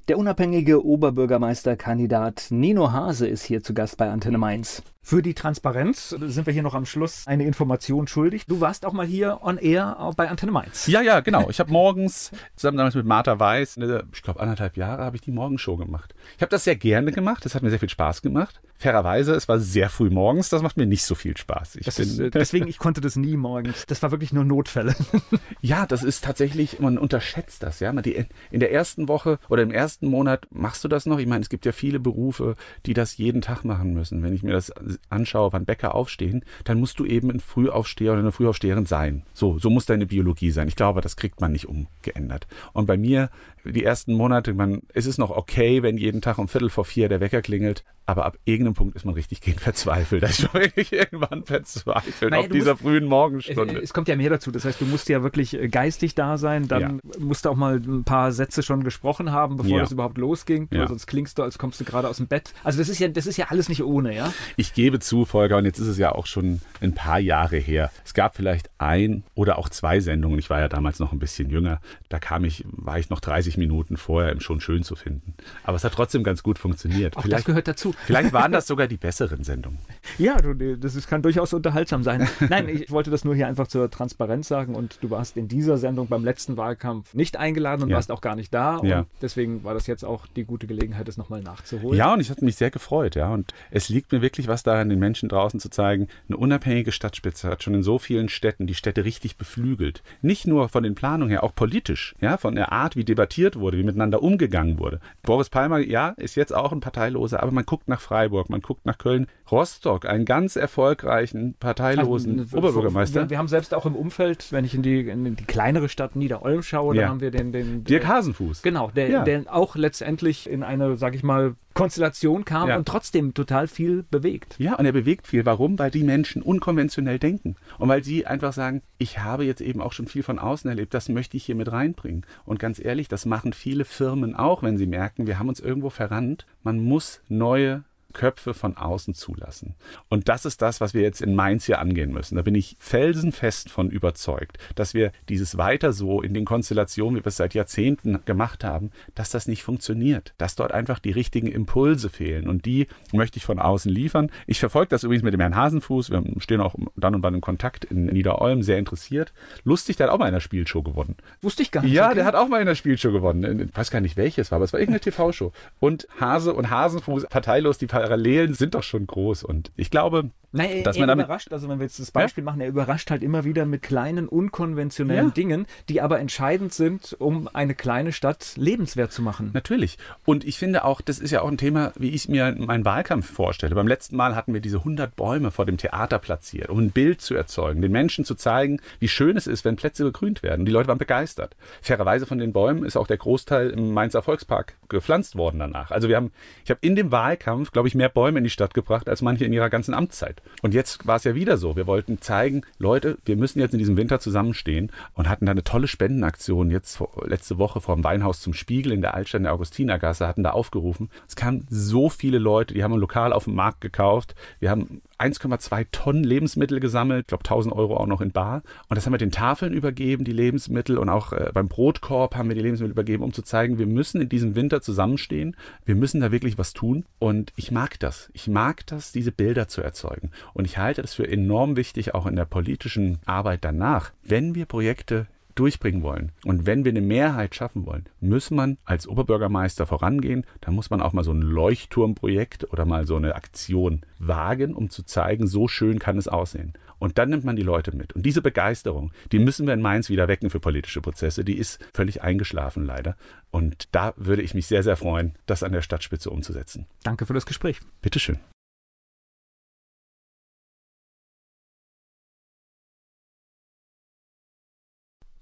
Der unabhängige Oberbürgermeisterkandidat Nino Hase ist hier zu Gast bei Antenne Mainz. Für die Transparenz sind wir hier noch am Schluss eine Information schuldig. Du warst auch mal hier on air bei Antenne Mainz. Ja, ja, genau. Ich habe morgens zusammen damals mit Martha Weiß, ich glaube anderthalb Jahre, habe ich die Morgenshow gemacht. Ich habe das sehr gerne gemacht. Das hat mir sehr viel Spaß gemacht. Fairerweise, es war sehr früh morgens. Das macht mir nicht so viel Spaß. Ich bin, ist, äh, deswegen, ich konnte das nie morgens. Das war wirklich nur Notfälle. ja, das ist tatsächlich, man unterschätzt das. Ja, in der ersten Woche oder im ersten Monat machst du das noch. Ich meine, es gibt ja viele Berufe, die das jeden Tag machen müssen. Wenn ich mir das anschaue, wann Bäcker aufstehen, dann musst du eben ein Frühaufsteher oder eine Frühaufsteherin sein. So, so muss deine Biologie sein. Ich glaube, das kriegt man nicht umgeändert. Und bei mir die ersten Monate, man, es ist noch okay, wenn jeden Tag um Viertel vor vier der Wecker klingelt, aber ab irgendeinem Punkt ist man richtig gegen verzweifelt. Da ist man wirklich irgendwann verzweifelt naja, auf dieser musst, frühen Morgenstunde. Es, es, kommt ja mehr dazu. Das heißt, du musst ja wirklich äh, geistig da sein. Dann ja. musst du auch mal ein paar Sätze schon gesprochen haben, bevor ja. das überhaupt losging. Ja. Sonst klingst du, als kommst du gerade aus dem Bett. Also das ist ja, das ist ja alles nicht ohne, ja? Ich gebe zu, Volker, und jetzt ist es ja auch schon ein paar Jahre her. Es gab vielleicht ein oder auch zwei Sendungen. Ich war ja damals noch ein bisschen jünger. Da kam ich, war ich noch 30 Minuten vorher schon schön zu finden. Aber es hat trotzdem ganz gut funktioniert. Auch vielleicht, das gehört dazu. Vielleicht waren das sogar die besseren Sendungen. Ja, das ist, kann durchaus unterhaltsam sein. Nein, ich wollte das nur hier einfach zur Transparenz sagen und du warst in dieser Sendung beim letzten Wahlkampf nicht eingeladen und ja. warst auch gar nicht da. Ja. Und deswegen war das jetzt auch die gute Gelegenheit, das nochmal nachzuholen. Ja, und ich hatte mich sehr gefreut, ja. Und es liegt mir wirklich was daran, den Menschen draußen zu zeigen, eine unabhängige Stadtspitze hat schon in so vielen Städten die Städte richtig beflügelt. Nicht nur von den Planungen her, auch politisch, ja, von der Art, wie debattiert wurde, wie miteinander umgegangen wurde. Boris Palmer, ja, ist jetzt auch ein Parteiloser, aber man guckt nach Freiburg, man guckt nach Köln. Rostock, einen ganz erfolgreichen parteilosen also, Oberbürgermeister. Wir, wir, haben selbst auch im Umfeld, wenn ich in die, in die kleinere Stadt Niederolm schaue, ja. dann haben wir den, den, Dirk Hasenfuß. Genau, der, ja. der auch letztendlich in eine, sag ich mal, Konstellation kam ja. und trotzdem total viel bewegt. Ja, und er bewegt viel. Warum? Weil die Menschen unkonventionell denken. Und weil sie einfach sagen, ich habe jetzt eben auch schon viel von außen erlebt, das möchte ich hier mit reinbringen. Und ganz ehrlich, das machen viele Firmen auch, wenn sie merken, wir haben uns irgendwo verrannt. Man muss neue Köpfe von außen zulassen. Und das ist das, was wir jetzt in Mainz hier angehen müssen. Da bin ich felsenfest von überzeugt, dass wir dieses weiter so in den Konstellationen, wie wir es seit Jahrzehnten gemacht haben, dass das nicht funktioniert, dass dort einfach die richtigen Impulse fehlen. Und die möchte ich von außen liefern. Ich verfolge das übrigens mit dem Herrn Hasenfuß. Wir stehen auch dann und wann in Kontakt in Niederolm, sehr interessiert. Lustig, der hat auch mal in einer Spielshow gewonnen. Wusste ich gar nicht. Ja, okay. der hat auch mal in einer Spielshow gewonnen. Ich weiß gar nicht, welches war, aber es war irgendeine TV-Show. Und Hase und Hasenfuß, parteilos, die Parallelen sind doch schon groß. Und ich glaube, Nein, dass er man damit überrascht, also wenn wir jetzt das Beispiel ja? machen, er überrascht halt immer wieder mit kleinen, unkonventionellen ja. Dingen, die aber entscheidend sind, um eine kleine Stadt lebenswert zu machen. Natürlich. Und ich finde auch, das ist ja auch ein Thema, wie ich mir meinen Wahlkampf vorstelle. Beim letzten Mal hatten wir diese 100 Bäume vor dem Theater platziert, um ein Bild zu erzeugen, den Menschen zu zeigen, wie schön es ist, wenn Plätze begrünt werden. Die Leute waren begeistert. Fairerweise von den Bäumen ist auch der Großteil im Mainzer Volkspark gepflanzt worden danach. Also wir haben, ich habe in dem Wahlkampf, glaube ich, mehr Bäume in die Stadt gebracht als manche in ihrer ganzen Amtszeit. Und jetzt war es ja wieder so. Wir wollten zeigen, Leute, wir müssen jetzt in diesem Winter zusammenstehen und hatten da eine tolle Spendenaktion jetzt vor, letzte Woche vor dem Weinhaus zum Spiegel in der Altstadt in der Augustinergasse, hatten da aufgerufen. Es kamen so viele Leute, die haben Lokal auf dem Markt gekauft. Wir haben 1,2 Tonnen Lebensmittel gesammelt, ich glaube 1000 Euro auch noch in Bar. Und das haben wir den Tafeln übergeben, die Lebensmittel. Und auch äh, beim Brotkorb haben wir die Lebensmittel übergeben, um zu zeigen, wir müssen in diesem Winter zusammenstehen. Wir müssen da wirklich was tun. Und ich mag das. Ich mag das, diese Bilder zu erzeugen. Und ich halte das für enorm wichtig, auch in der politischen Arbeit danach. Wenn wir Projekte durchbringen wollen und wenn wir eine Mehrheit schaffen wollen, muss man als Oberbürgermeister vorangehen. Da muss man auch mal so ein Leuchtturmprojekt oder mal so eine Aktion wagen, um zu zeigen, so schön kann es aussehen. Und dann nimmt man die Leute mit. Und diese Begeisterung, die müssen wir in Mainz wieder wecken für politische Prozesse. Die ist völlig eingeschlafen leider. Und da würde ich mich sehr, sehr freuen, das an der Stadtspitze umzusetzen. Danke für das Gespräch. Bitteschön.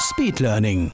Speed Learning.